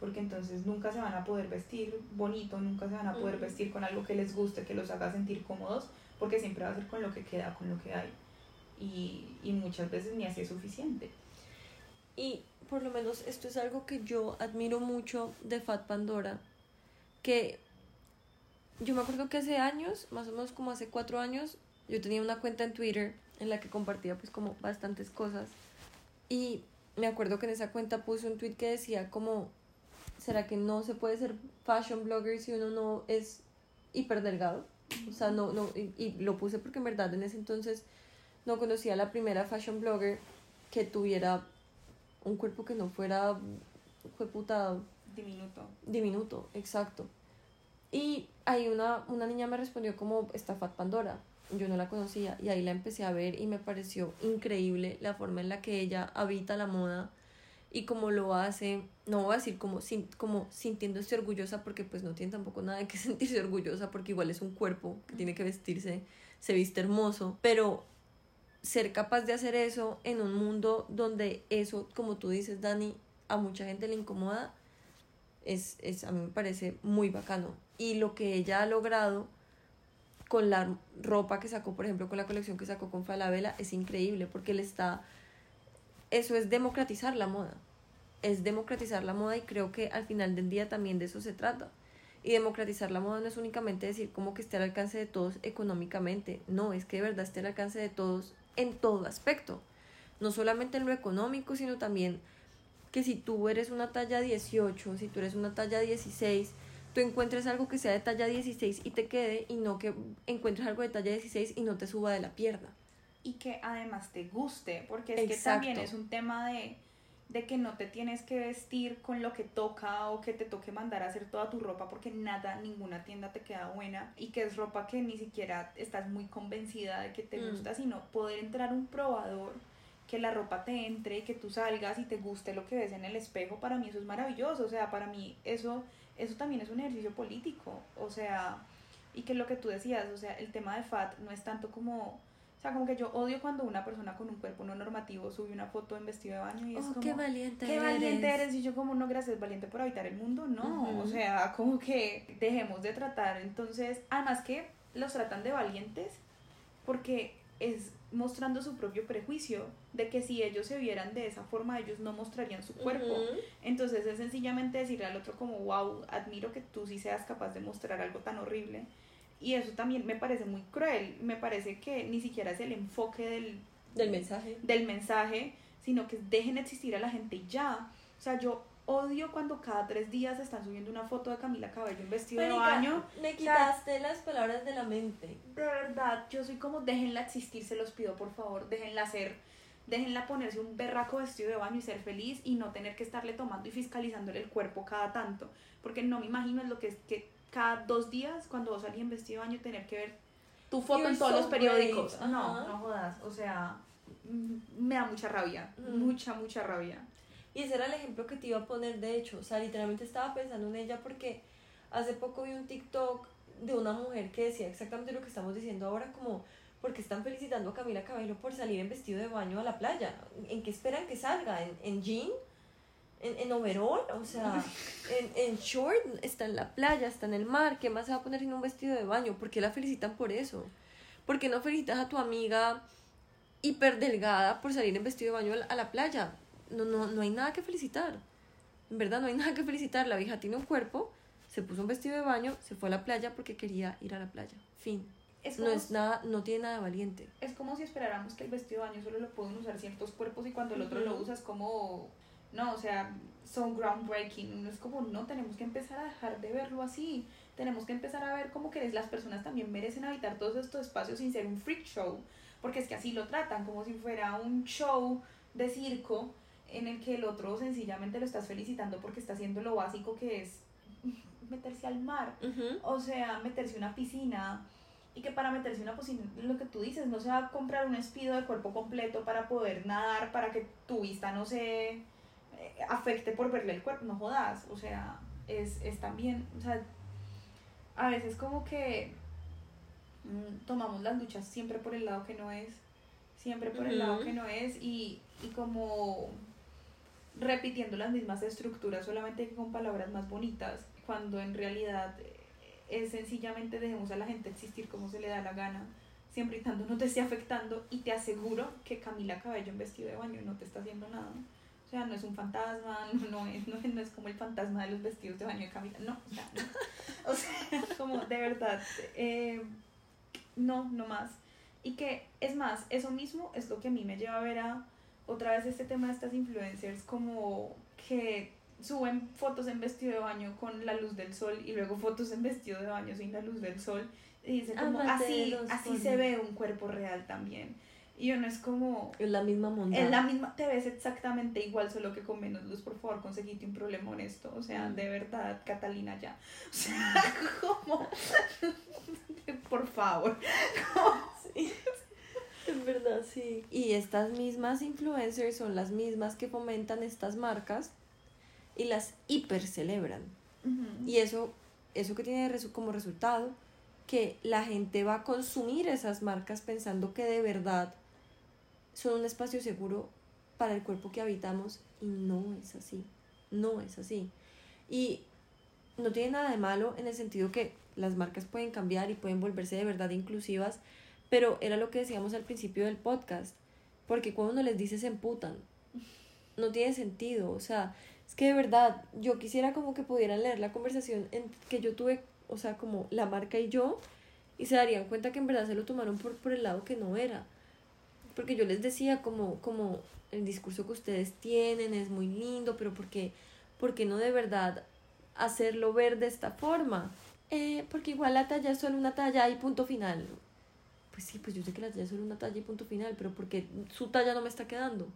porque entonces nunca se van a poder vestir bonito, nunca se van a poder vestir con algo que les guste, que los haga sentir cómodos, porque siempre va a ser con lo que queda, con lo que hay. Y, y muchas veces ni así es suficiente. Y por lo menos esto es algo que yo admiro mucho de Fat Pandora, que yo me acuerdo que hace años, más o menos como hace cuatro años, yo tenía una cuenta en Twitter en la que compartía pues como bastantes cosas. Y me acuerdo que en esa cuenta puse un tweet que decía como, ¿será que no se puede ser fashion blogger si uno no es hiper delgado? O sea, no, no, y, y lo puse porque en verdad en ese entonces no conocía a la primera fashion blogger que tuviera un cuerpo que no fuera fue puta diminuto. diminuto exacto. Y ahí una, una niña me respondió como esta Fat Pandora yo no la conocía y ahí la empecé a ver y me pareció increíble la forma en la que ella habita la moda y como lo hace, no voy a decir como, sin, como sintiéndose orgullosa porque pues no tiene tampoco nada de que sentirse orgullosa porque igual es un cuerpo que tiene que vestirse, se viste hermoso, pero ser capaz de hacer eso en un mundo donde eso, como tú dices, Dani, a mucha gente le incomoda, es, es, a mí me parece muy bacano. Y lo que ella ha logrado con la ropa que sacó, por ejemplo, con la colección que sacó con Falabella, es increíble porque le está... Eso es democratizar la moda. Es democratizar la moda y creo que al final del día también de eso se trata. Y democratizar la moda no es únicamente decir como que esté al alcance de todos económicamente, no, es que de verdad esté al alcance de todos en todo aspecto, no solamente en lo económico, sino también que si tú eres una talla 18, si tú eres una talla 16, tú encuentres algo que sea de talla 16 y te quede y no que encuentres algo de talla 16 y no te suba de la pierna. Y que además te guste, porque es que también es un tema de de que no te tienes que vestir con lo que toca o que te toque mandar a hacer toda tu ropa porque nada, ninguna tienda te queda buena y que es ropa que ni siquiera estás muy convencida de que te mm. gusta, sino poder entrar un probador, que la ropa te entre, que tú salgas y te guste lo que ves en el espejo, para mí eso es maravilloso, o sea, para mí eso, eso también es un ejercicio político, o sea, y que lo que tú decías, o sea, el tema de FAT no es tanto como o sea, como que yo odio cuando una persona con un cuerpo no normativo sube una foto en vestido de baño y es oh, como... qué valiente qué valiente eres. Y yo como, no, gracias, valiente por habitar el mundo. No, o sea, como que dejemos de tratar. Entonces, además que los tratan de valientes porque es mostrando su propio prejuicio de que si ellos se vieran de esa forma ellos no mostrarían su cuerpo. Entonces es sencillamente decirle al otro como, wow, admiro que tú sí seas capaz de mostrar algo tan horrible y eso también me parece muy cruel, me parece que ni siquiera es el enfoque del, del mensaje. Del mensaje, sino que dejen existir a la gente ya. O sea, yo odio cuando cada tres días están subiendo una foto de Camila Cabello en vestido de baño. Me quitaste las palabras de la mente. De verdad, yo soy como, déjenla existir, se los pido por favor, déjenla ser, déjenla ponerse un berraco vestido de baño y ser feliz y no tener que estarle tomando y fiscalizándole el cuerpo cada tanto. Porque no me imagino lo que es que cada dos días, cuando vos salís en vestido de baño, tener que ver tu foto en todos los periódicos. No, no jodas, o sea, mm, me da mucha rabia, mucha, mucha rabia. Y ese era el ejemplo que te iba a poner, de hecho. O sea, literalmente estaba pensando en ella porque hace poco vi un TikTok de una mujer que decía exactamente lo que estamos diciendo ahora, como porque están felicitando a Camila Cabello por salir en vestido de baño a la playa. ¿En qué esperan que salga? ¿En, en jean? ¿En, en overall? O sea, en, en short, está en la playa, está en el mar. ¿Qué más se va a poner en un vestido de baño? ¿Por qué la felicitan por eso? ¿Por qué no felicitas a tu amiga hiper delgada por salir en vestido de baño a la playa? no, no, no hay nada que felicitar. En verdad, no hay nada que felicitar. La vieja tiene un cuerpo, se puso un vestido de baño, se fue a la playa porque quería ir a la playa. Fin. no es nada, no tiene nada valiente. Es como si esperáramos que el vestido de baño solo lo pueden usar ciertos cuerpos y cuando el otro lo usa es como no, o sea, son groundbreaking. Es como, no, tenemos que empezar a dejar de verlo así. Tenemos que empezar a ver como que las personas también merecen habitar todos estos espacios sin ser un freak show. Porque es que así lo tratan, como si fuera un show de circo en el que el otro sencillamente lo estás felicitando porque está haciendo lo básico que es meterse al mar, o sea, meterse a una piscina y que para meterse a una piscina, lo que tú dices, no se va a comprar un espido de cuerpo completo para poder nadar, para que tu vista no se afecte por verle el cuerpo, no jodas, o sea, es, es también, o sea, a veces como que mm, tomamos las duchas siempre por el lado que no es, siempre por el lado que no es y, y como repitiendo las mismas estructuras, solamente con palabras más bonitas, cuando en realidad es sencillamente dejemos a la gente existir como se le da la gana, siempre y cuando no te esté afectando, y te aseguro que Camila Cabello en vestido de baño no te está haciendo nada. O sea, no es un fantasma, no, es, no, es como el fantasma de los vestidos de baño de Camila, no, o sea, O sea como de verdad, eh, no, no más. Y que es más, eso mismo es lo que a mí me lleva a ver a otra vez este tema de estas influencers como que suben fotos en vestido de baño con la luz del sol y luego fotos en vestido de baño sin la luz del sol. Y dice como así así se ve un cuerpo real también y uno es como es la misma montaña es la misma te ves exactamente igual solo que con menos luz por favor conseguite un problema honesto o sea mm. de verdad Catalina ya o sea como por favor sí. En verdad, sí. Y estas mismas influencers son las mismas que fomentan estas marcas y las hiper celebran. Y eso, eso que tiene como resultado que la gente va a consumir esas marcas pensando que de verdad son un espacio seguro para el cuerpo que habitamos y no es así. No es así. Y no tiene nada de malo en el sentido que las marcas pueden cambiar y pueden volverse de verdad inclusivas, pero era lo que decíamos al principio del podcast, porque cuando uno les dice se emputan, no tiene sentido, o sea, es que de verdad yo quisiera como que pudieran leer la conversación en que yo tuve, o sea, como la marca y yo, y se darían cuenta que en verdad se lo tomaron por, por el lado que no era. Porque yo les decía como, como el discurso que ustedes tienen es muy lindo, pero ¿por qué, no de verdad hacerlo ver de esta forma? Eh, porque igual la talla es solo una talla y punto final pues sí, pues yo sé que la talla es solo una talla y punto final, pero porque su talla no me está quedando.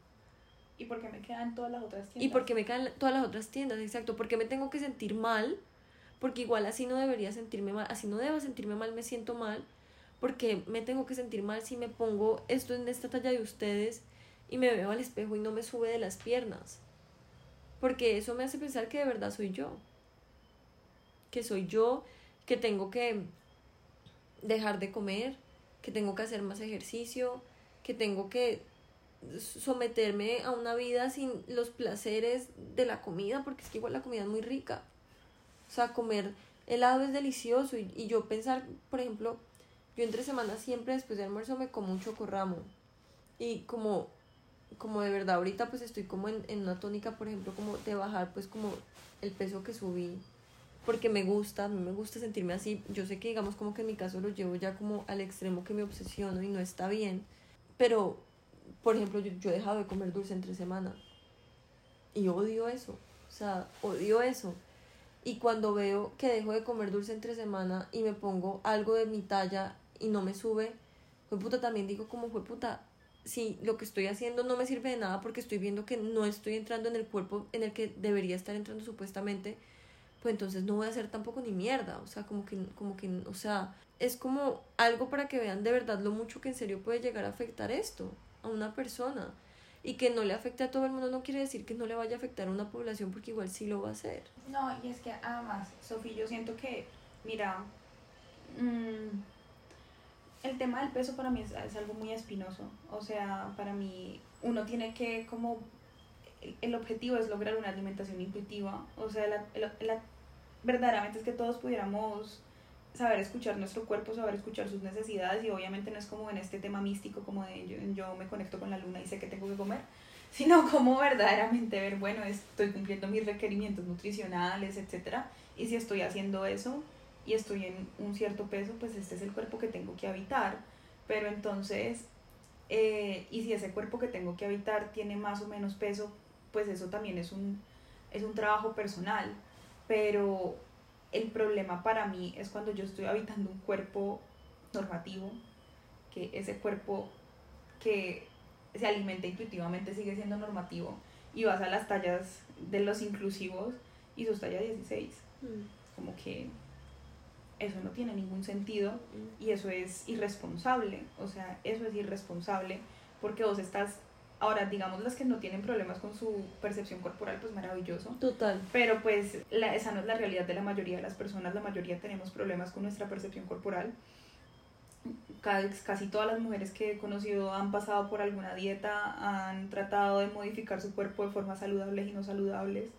Y porque me quedan todas las otras tiendas. Y porque me quedan todas las otras tiendas, exacto. Porque me tengo que sentir mal, porque igual así no debería sentirme mal, así no debo sentirme mal, me siento mal, porque me tengo que sentir mal si me pongo esto en esta talla de ustedes y me veo al espejo y no me sube de las piernas. Porque eso me hace pensar que de verdad soy yo. Que soy yo, que tengo que dejar de comer, que tengo que hacer más ejercicio, que tengo que someterme a una vida sin los placeres de la comida, porque es que igual la comida es muy rica. O sea, comer helado es delicioso y, y yo pensar, por ejemplo, yo entre semanas siempre después de almuerzo me como un chocorramo. Y como, como de verdad ahorita pues estoy como en, en una tónica, por ejemplo, como de bajar pues como el peso que subí porque me gusta, a mí me gusta sentirme así. Yo sé que digamos como que en mi caso lo llevo ya como al extremo que me obsesiono y no está bien, pero por ejemplo yo, he dejado de comer dulce entre semana y odio eso. O sea, odio eso. Y cuando veo que dejo de comer dulce entre semana y me pongo algo de mi talla y no me sube, fue puta también digo como fue puta, si lo que estoy haciendo no me sirve de nada porque estoy viendo que no estoy entrando en el cuerpo en el que debería estar entrando supuestamente, pues entonces no voy a hacer tampoco ni mierda, o sea, como que, como que, o sea, es como algo para que vean de verdad lo mucho que en serio puede llegar a afectar esto a una persona. Y que no le afecte a todo el mundo no quiere decir que no le vaya a afectar a una población porque igual sí lo va a hacer. No, y es que además, Sofía, yo siento que, mira, mm, el tema del peso para mí es, algo muy espinoso. O sea, para mí uno tiene que como... El, objetivo es lograr una alimentación intuitiva. O sea, la, la, verdaderamente es que todos pudiéramos saber escuchar nuestro cuerpo, saber escuchar sus necesidades y obviamente no es como en este tema místico como de yo, yo, me conecto con la luna y sé que tengo que comer, sino como verdaderamente ver, bueno, estoy cumpliendo mis requerimientos nutricionales, etcétera, y si estoy haciendo eso y estoy en un cierto peso, pues este es el cuerpo que tengo que habitar, pero entonces, eh, y si ese cuerpo que tengo que habitar tiene más o menos peso, pues eso también es un, es un trabajo personal, pero el problema para mí es cuando yo estoy habitando un cuerpo normativo, que ese cuerpo que se alimenta intuitivamente sigue siendo normativo y vas a las tallas de los inclusivos y sus tallas 16. Mm. Como que eso no tiene ningún sentido y eso es irresponsable. O sea, eso es irresponsable porque vos estás Ahora, digamos las que no tienen problemas con su percepción corporal, pues maravilloso. Total. Pero pues la, esa no es la realidad de la mayoría de las personas. La mayoría tenemos problemas con nuestra percepción corporal. Casi todas las mujeres que he conocido han pasado por alguna dieta, han tratado de modificar su cuerpo de formas saludables y no saludables.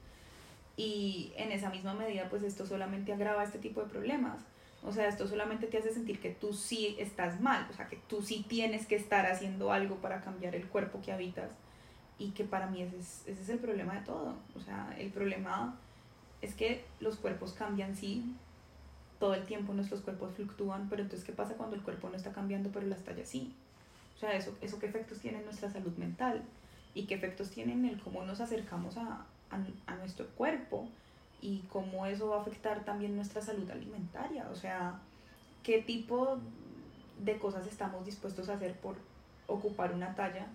Y en esa misma medida, pues esto solamente agrava este tipo de problemas. O sea, esto solamente te hace sentir que tú sí estás mal, o sea, que tú sí tienes que estar haciendo algo para cambiar el cuerpo que habitas. Y que para mí ese es, ese es el problema de todo. O sea, el problema es que los cuerpos cambian, sí, todo el tiempo nuestros cuerpos fluctúan, pero entonces, ¿qué pasa cuando el cuerpo no está cambiando, pero las tallas sí? O sea, ¿eso, eso qué efectos tiene en nuestra salud mental? ¿Y qué efectos tiene en el cómo nos acercamos a, a, a nuestro cuerpo? Y cómo eso va a afectar también nuestra salud alimentaria. O sea, qué tipo de cosas estamos dispuestos a hacer por ocupar una talla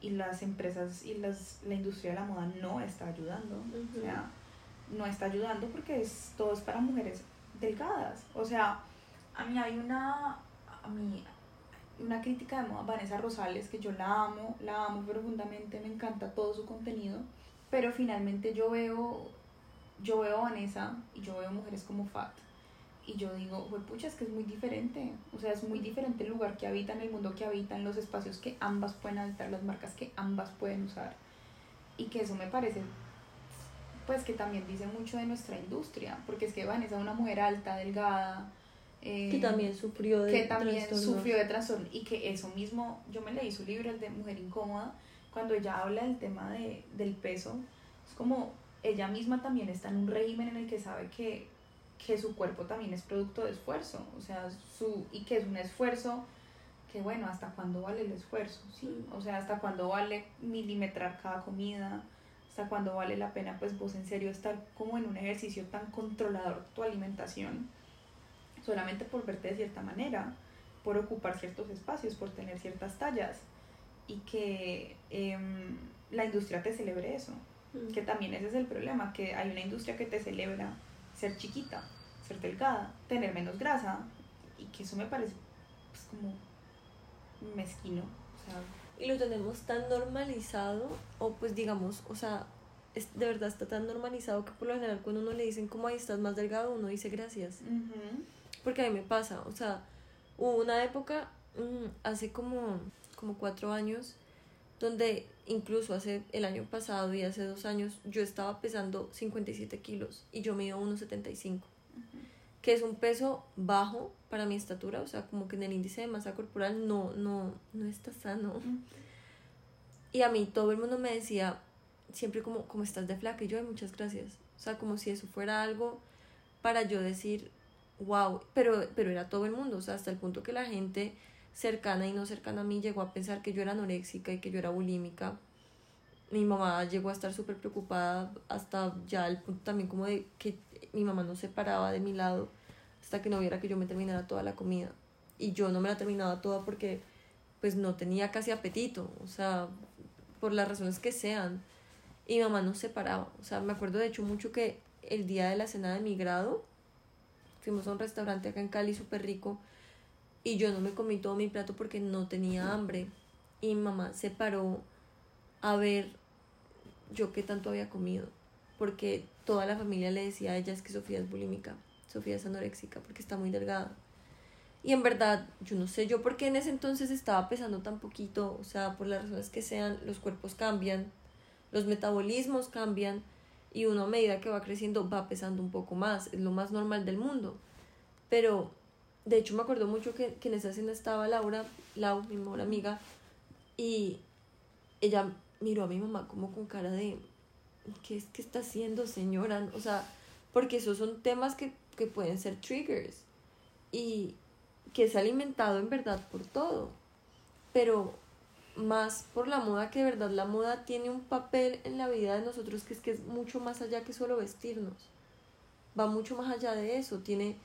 y las empresas y las, la industria de la moda no está ayudando. O sea, no está ayudando porque es, todo es para mujeres delgadas. O sea, a mí hay una, a mí, una crítica de moda, Vanessa Rosales, que yo la amo, la amo profundamente, me encanta todo su contenido, pero finalmente yo veo yo veo a Vanessa y yo veo mujeres como Fat y yo digo, pucha, es que es muy diferente, o sea, es muy diferente el lugar que habitan, el mundo que habitan, los espacios que ambas pueden habitar, las marcas que ambas pueden usar y que eso me parece pues que también dice mucho de nuestra industria, porque es que Vanessa es una mujer alta, delgada, eh, que también sufrió de que también sufrió de trastorno y que eso mismo, yo me leí su libro, el de Mujer Incómoda, cuando ella habla del tema de, del peso, es como ella misma también está en un régimen en el que sabe que, que su cuerpo también es producto de esfuerzo, o sea, su, y que es un esfuerzo que bueno, hasta cuándo vale el esfuerzo, ¿sí? O sea, hasta cuándo vale milimetrar cada comida, hasta cuándo vale la pena, pues vos en serio estar como en un ejercicio tan controlador tu alimentación, solamente por verte de cierta manera, por ocupar ciertos espacios, por tener ciertas tallas, y que em, la industria te celebre eso. Mm. Que también ese es el problema, que hay una industria que te celebra ser chiquita, ser delgada, tener menos grasa, y que eso me parece pues, como mezquino. y lo tenemos tan normalizado, o pues digamos, o sea, es, de verdad está tan normalizado que por lo general cuando uno le dicen como ahí estás más delgado, uno dice gracias. Porque a mí me pasa, o sea, hubo una época, mm, hace como, como cuatro años, donde incluso hace el año pasado y hace dos años yo estaba pesando 57 kilos y yo mido 1,75, que es un peso bajo para mi estatura, o sea, como que en el índice de masa corporal no, no, no está sano. Y a mí todo el mundo me decía siempre como, como estás de flaca y yo, muchas gracias. O sea, como si eso fuera algo para yo decir, wow, pero, pero era todo el mundo, o sea, hasta el punto que la gente cercana y no cercana a mí llegó a pensar que yo era anoréxica y que yo era bulímica. mi mamá llegó a estar súper preocupada hasta ya el punto también como de que mi mamá no se paraba de mi lado hasta que no viera que yo me terminara toda la comida. Y yo no me la terminaba toda porque pues no tenía casi apetito, o sea, por las razones que sean. Y mi mamá no se paraba, o sea, me acuerdo de hecho mucho que el día de la cena de mi grado, fuimos a un restaurante acá en Cali súper rico y yo no me comí todo mi plato porque no tenía hambre. Y mi mamá se paró a ver yo qué tanto había comido, porque toda la familia le decía a ella es que Sofía es bulímica, Sofía es anoréxica porque está muy delgada. Y en verdad, yo no sé yo por qué en ese entonces estaba pesando tan poquito, o sea, por las razones que sean, los cuerpos cambian, los metabolismos cambian y uno a medida que va creciendo va pesando un poco más, es lo más normal del mundo. Pero, de hecho, me acuerdo mucho que, que en esa escena estaba Laura, Lau, mi mejor amiga, y ella miró a mi mamá como con cara de, ¿qué es que está haciendo, señora? O sea, porque esos son temas que, que pueden ser triggers y que es alimentado en verdad por todo, pero más por la moda que de verdad la moda tiene un papel en la vida de nosotros que es que es mucho más allá que solo vestirnos. Va mucho más allá de eso, tiene,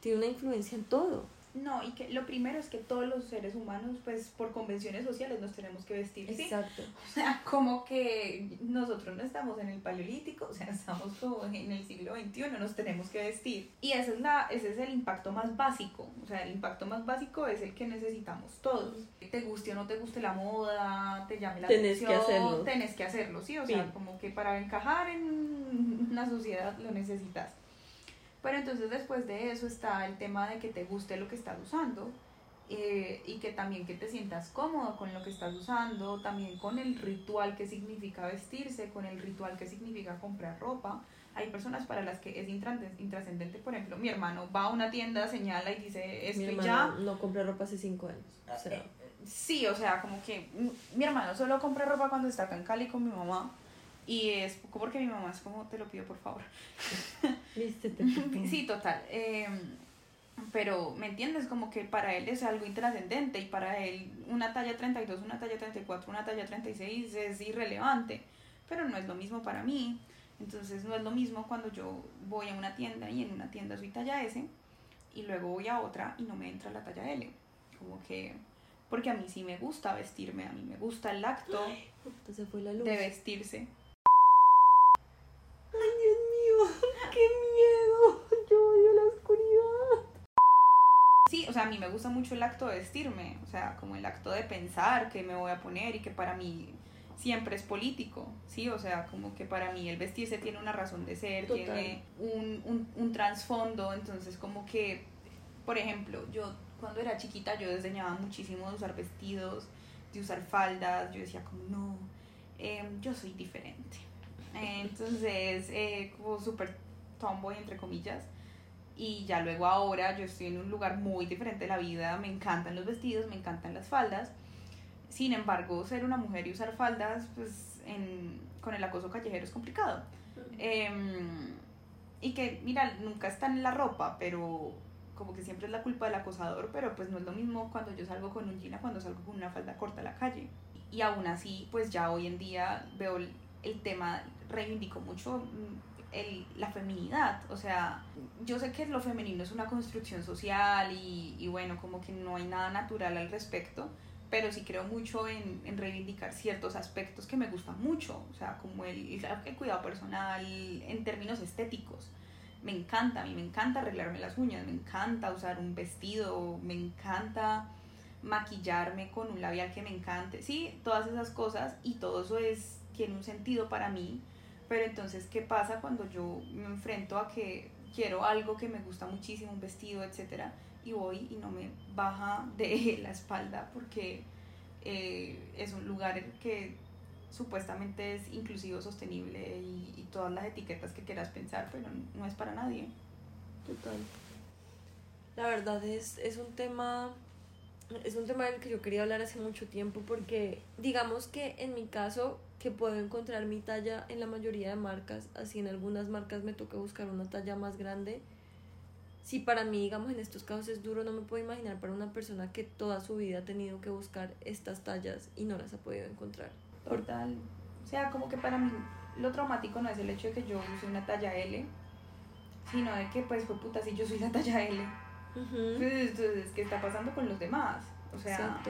tiene una influencia en todo. No, y que lo primero es que todos los seres humanos, pues por convenciones sociales nos tenemos que vestir. Exacto. O sea, como que nosotros no estamos en el paleolítico, o sea, estamos como en el siglo XXI, nos tenemos que vestir. Y ese es, la, ese es el impacto más básico, o sea, el impacto más básico es el que necesitamos todos. Te guste o no te guste la moda, te llame la tenés atención, que hacerlo. tenés que hacerlo, sí, o sea, como que para encajar en una sociedad lo necesitas. Pero entonces después de eso está el tema de que te guste lo que estás usando eh, y que también que te sientas cómodo con lo que estás usando, también con el ritual que significa vestirse, con el ritual que significa comprar ropa. Hay personas para las que es intrascendente, por ejemplo, mi hermano va a una tienda, señala y dice esto y ya. No compra ropa hace cinco años. Eh, sí, o sea, como que mi hermano solo compra ropa cuando está acá en Cali con mi mamá y es poco porque mi mamá es como, te lo pido por favor. sí, total. Em, pero, ¿me entiendes? Como que para él es algo intrascendente y para él una talla 32, una talla 34, una talla 36 es irrelevante. Pero no es lo mismo para mí. Entonces no es lo mismo cuando yo voy a una tienda y en una tienda soy talla S y luego voy a otra y no me entra la talla L. Como que porque a mí sí me gusta vestirme, a mí me gusta el acto de vestirse. Ay, Dios mío, qué miedo. Yo odio la oscuridad. Sí, o sea, a mí me gusta mucho el acto de vestirme, o sea, como el acto de pensar que me voy a poner y que para mí siempre es político, ¿sí? O sea, como que para mí el vestirse tiene una razón de ser, tiene un, un, un trasfondo, entonces como que, por ejemplo, yo cuando era chiquita yo desdeñaba muchísimo de usar vestidos, de usar faldas, yo decía como, no, em, yo soy diferente, entonces, eh, como súper tomboy, entre comillas. Y ya luego ahora yo estoy en un lugar muy diferente de la vida, me encantan los vestidos, me encantan las faldas. Sin embargo, ser una mujer y usar faldas, pues en, con el acoso callejero es complicado. Em, y que, mira, nunca está en la ropa, pero como que siempre es la culpa del acosador, pero pues no es lo mismo cuando yo salgo con un jean cuando salgo con una falda corta a la calle. Y aún así, pues ya hoy en día veo el tema reivindicó mucho el, la feminidad, o sea, yo sé que lo femenino es una construcción social y, y, bueno, como que no hay nada natural al respecto, pero sí creo mucho en, en reivindicar ciertos aspectos que me gustan mucho, o sea, como el, el cuidado personal en términos estéticos. Me encanta, a mí me encanta arreglarme las uñas, me encanta usar un vestido, me encanta maquillarme con un labial que me encante, sí, todas esas cosas y todo eso es tiene un sentido para mí, pero entonces, ¿qué pasa cuando yo me enfrento a que quiero algo que me gusta muchísimo, un vestido, etcétera, y voy y no me baja de la espalda porque eh, es un lugar que supuestamente es inclusivo, sostenible y, y, todas las etiquetas que quieras pensar, pero no es para nadie. Total. La verdad es, es un tema es un tema del que yo quería hablar hace mucho tiempo porque digamos que en mi caso que puedo encontrar mi talla en la mayoría de marcas, así en algunas marcas me toca buscar una talla más grande. Si para mí, digamos, en estos casos es duro, no me puedo imaginar para una persona que toda su vida ha tenido que buscar estas tallas y no las ha podido encontrar. Total. O sea, como que para mí lo traumático no es el hecho de que yo use una talla L, sino de que, pues, fue puta, si yo soy la talla L. Entonces, ¿qué está pasando con los demás? O sea,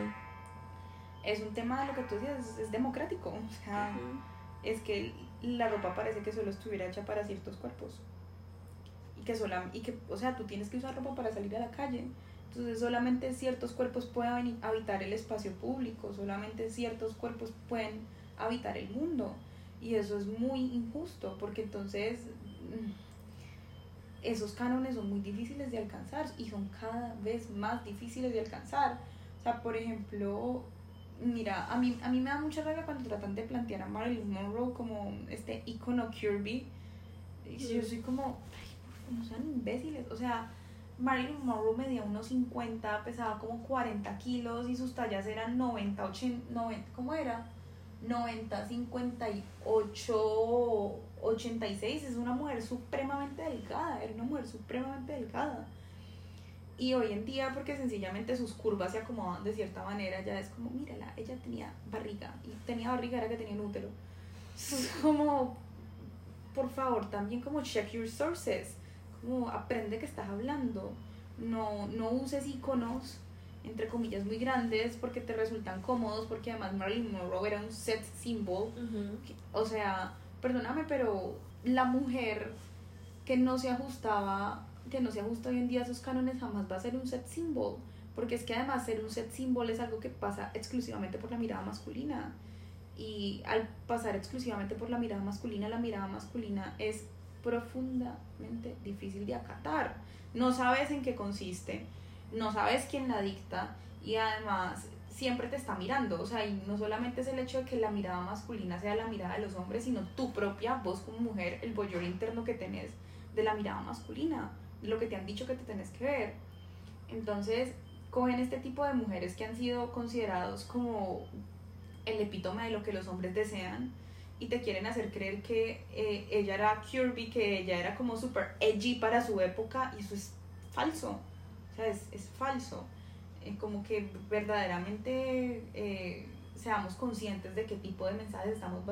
es un tema de lo que tú decías, es, democrático. O sea, es que la ropa parece que solo estuviera hecha para ciertos cuerpos. Y que, sola, y que, o sea, tú tienes que usar ropa para salir a la calle. Entonces solamente ciertos cuerpos pueden habitar el espacio público, solamente ciertos cuerpos pueden habitar el mundo. Y eso es muy injusto, porque entonces mm, esos cánones son muy difíciles de alcanzar y son cada vez más difíciles de alcanzar. O sea, por ejemplo, mira, a mí, a mí me da mucha rabia cuando tratan de plantear a Marilyn Monroe como este icono Kirby. Y yo soy como, ay, no sean imbéciles. O sea, Marilyn Monroe medía unos 50, pesaba como 40 kilos y sus tallas eran 90, 80, 90 ¿cómo era? 90, 58, 86. Es una mujer supremamente delgada, era una mujer supremamente delgada. Y hoy en día, porque sencillamente sus curvas se acomodan de cierta manera, ya es como, mírala, ella tenía barriga, y tenía barriga era que tenía un útero. Es como, por favor, también como check your sources, como aprende que estás hablando, no, no uses iconos, entre comillas, muy grandes porque te resultan cómodos, porque además Marilyn Monroe era un set symbol. O sea, perdóname, pero la mujer que no se ajustaba que no se ajusta hoy en día a esos cánones jamás va a ser un set symbol, porque es que además ser un set symbol es algo que pasa exclusivamente por la mirada masculina. Y al pasar exclusivamente por la mirada masculina, la mirada masculina es profundamente difícil de acatar. No sabes en qué consiste, no sabes quién la dicta y además siempre te está mirando. O sea, y no solamente es el hecho de que la mirada masculina sea la mirada de los hombres, sino tu propia voz como mujer, el bollor interno que tenés de la mirada masculina lo que te han dicho que te tenés que ver. Entonces, cogen este tipo de mujeres que han sido considerados como el epítome de lo que los hombres desean y te quieren hacer creer que eh, ella era Kirby, que ella era como super edgy para su época y eso es falso. O sea, es, es falso. Como que verdaderamente eh, seamos conscientes de qué tipo de mensajes estamos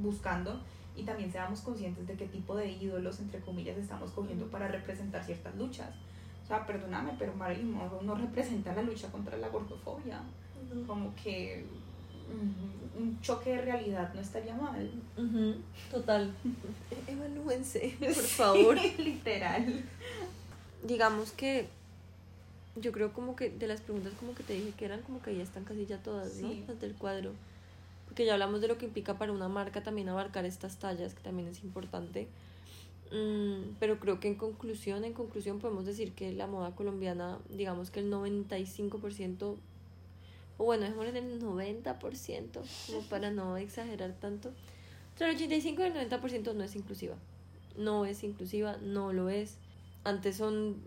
buscando y también seamos conscientes de qué tipo de ídolos, entre comillas, estamos cogiendo para representar ciertas luchas. O sea, perdóname, pero Marilyn Monroe no representa la lucha contra la gordofobia. Como que un choque de realidad no estaría mal. Total. Evalúense, por favor. literal. Digamos que yo creo como que de las preguntas como que te dije que eran como que ya están casi ya todas, ¿no? Las del cuadro porque ya hablamos de lo que implica para una marca también abarcar estas tallas, que también es importante. Mm, pero creo que en conclusión, en conclusión podemos decir que la moda colombiana, digamos que el 95%, o bueno, es en el 90%, como para no exagerar tanto, entre el 85 y el 90% no es inclusiva. No es inclusiva, no lo es. Antes son,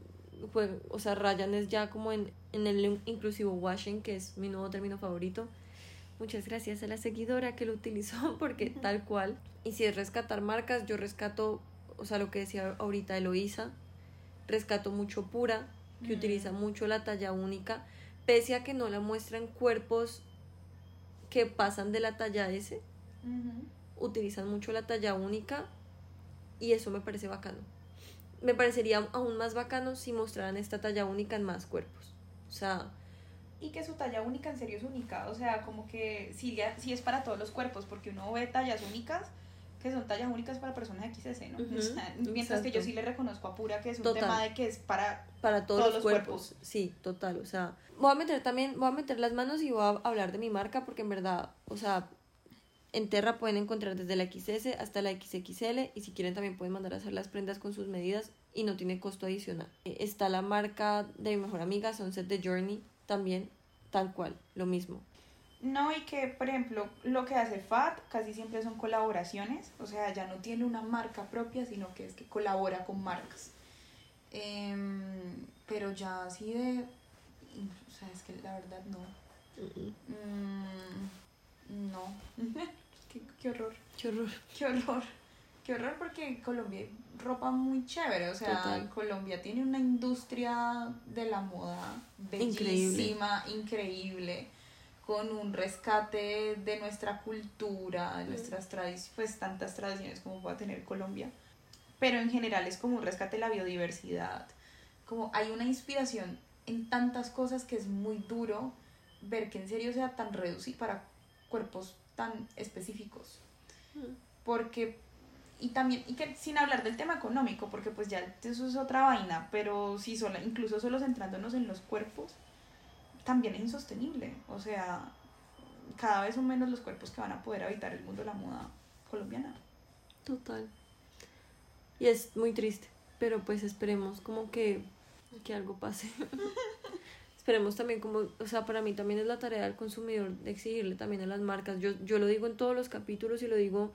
o sea, rayan es ya como en, en el inclusivo washing, que es mi nuevo término favorito Muchas gracias a la seguidora que lo utilizó porque tal cual. Y si es rescatar marcas, yo rescato, o sea, lo que decía ahorita Eloísa, rescato mucho pura, que utiliza mucho la talla única, pese a que no la muestran cuerpos que pasan de la talla S, utilizan mucho la talla única y eso me parece bacano. Me parecería aún más bacano si mostraran esta talla única en más cuerpos. O sea, y que su talla única en serio es única, o sea, como que sí, sí es para todos los cuerpos, porque uno ve tallas únicas que son tallas únicas para personas XS, ¿no? mientras que yo sí le reconozco a Pura que es un tema de que es para, para todos, los, cuerpos. Sí, total, o sea, voy a meter también, voy a meter las manos y voy a hablar de mi marca porque en verdad, o sea, en Terra pueden encontrar desde la XS hasta la XXL y si quieren también pueden mandar a hacer las prendas con sus medidas y no tiene costo adicional. Está la marca de mi mejor amiga, Sunset The Journey, también tal cual, lo mismo. No, y que, por ejemplo, lo que hace FAT casi siempre son colaboraciones, o sea, ya no tiene una marca propia, sino que es que colabora con marcas. Em, pero ya así de... O sea, es que la verdad no. Mm, no. qué, qué horror. Qué horror. Qué horror. Qué horror porque Colombia ropa muy chévere, o sea, Colombia tiene una industria de la moda bellísima, increíble. con un rescate de nuestra cultura, de nuestras tradiciones, pues tantas tradiciones como pueda tener Colombia. Pero en general es como un rescate de la biodiversidad. Como hay una inspiración en tantas cosas que es muy duro ver que en serio sea tan reducido para cuerpos tan específicos. Mm. Porque, y también, y que sin hablar del tema económico, porque pues ya eso es otra vaina, pero sí, solo, incluso solo centrándonos en los cuerpos, también es insostenible. O sea, cada vez son menos los cuerpos que van a poder habitar el mundo de la moda colombiana. Total. Y es muy triste, pero pues esperemos como que, que algo pase. esperemos también como, o sea, para mí también es la tarea del consumidor exigirle también a las marcas. Yo, yo lo digo en todos los capítulos y lo digo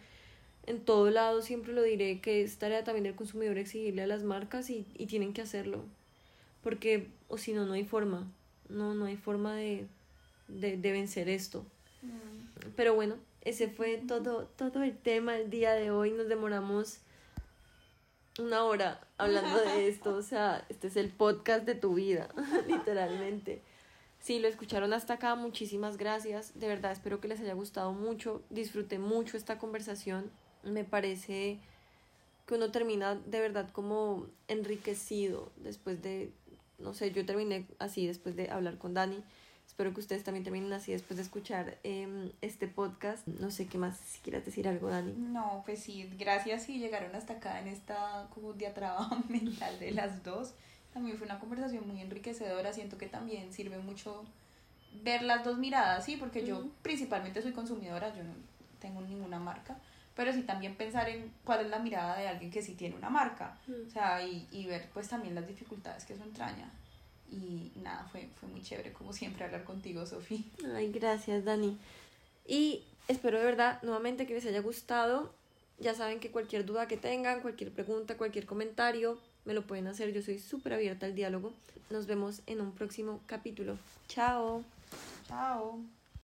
en todo lado, siempre lo diré, que es tarea también del consumidor exigirle a las marcas y, y tienen que hacerlo. Porque, o si no, no hay forma. No, no hay forma de, de, de vencer esto. Mm. Pero bueno, ese fue todo, todo el tema el día de hoy. Nos demoramos una hora hablando de esto, o sea, este es el podcast de tu vida, literalmente. Si lo escucharon hasta acá, muchísimas gracias. De verdad, espero que les haya gustado mucho. Disfruté mucho esta conversación. Me parece que uno termina de verdad como enriquecido después de, no sé, yo terminé así después de hablar con Dani. Espero que ustedes también terminen así después de escuchar em, este podcast. No sé qué más, si quieras decir algo, Dani. No, pues sí, gracias si llegaron hasta acá en esta como diatraba mental de las dos. También fue una conversación muy enriquecedora. Siento que también sirve mucho ver las dos miradas, sí, porque yo principalmente soy consumidora, yo no tengo ninguna marca, pero sí también pensar en cuál es la mirada de alguien que sí tiene una marca, o sea, y, y ver pues también las dificultades que eso entraña. Y nada, fue, fue muy chévere como siempre hablar contigo, Sofía. Ay, gracias, Dani. Y espero de verdad nuevamente que les haya gustado. Ya saben que cualquier duda que tengan, cualquier pregunta, cualquier comentario, me lo pueden hacer. Yo soy súper abierta al diálogo. Nos vemos en un próximo capítulo. Chao.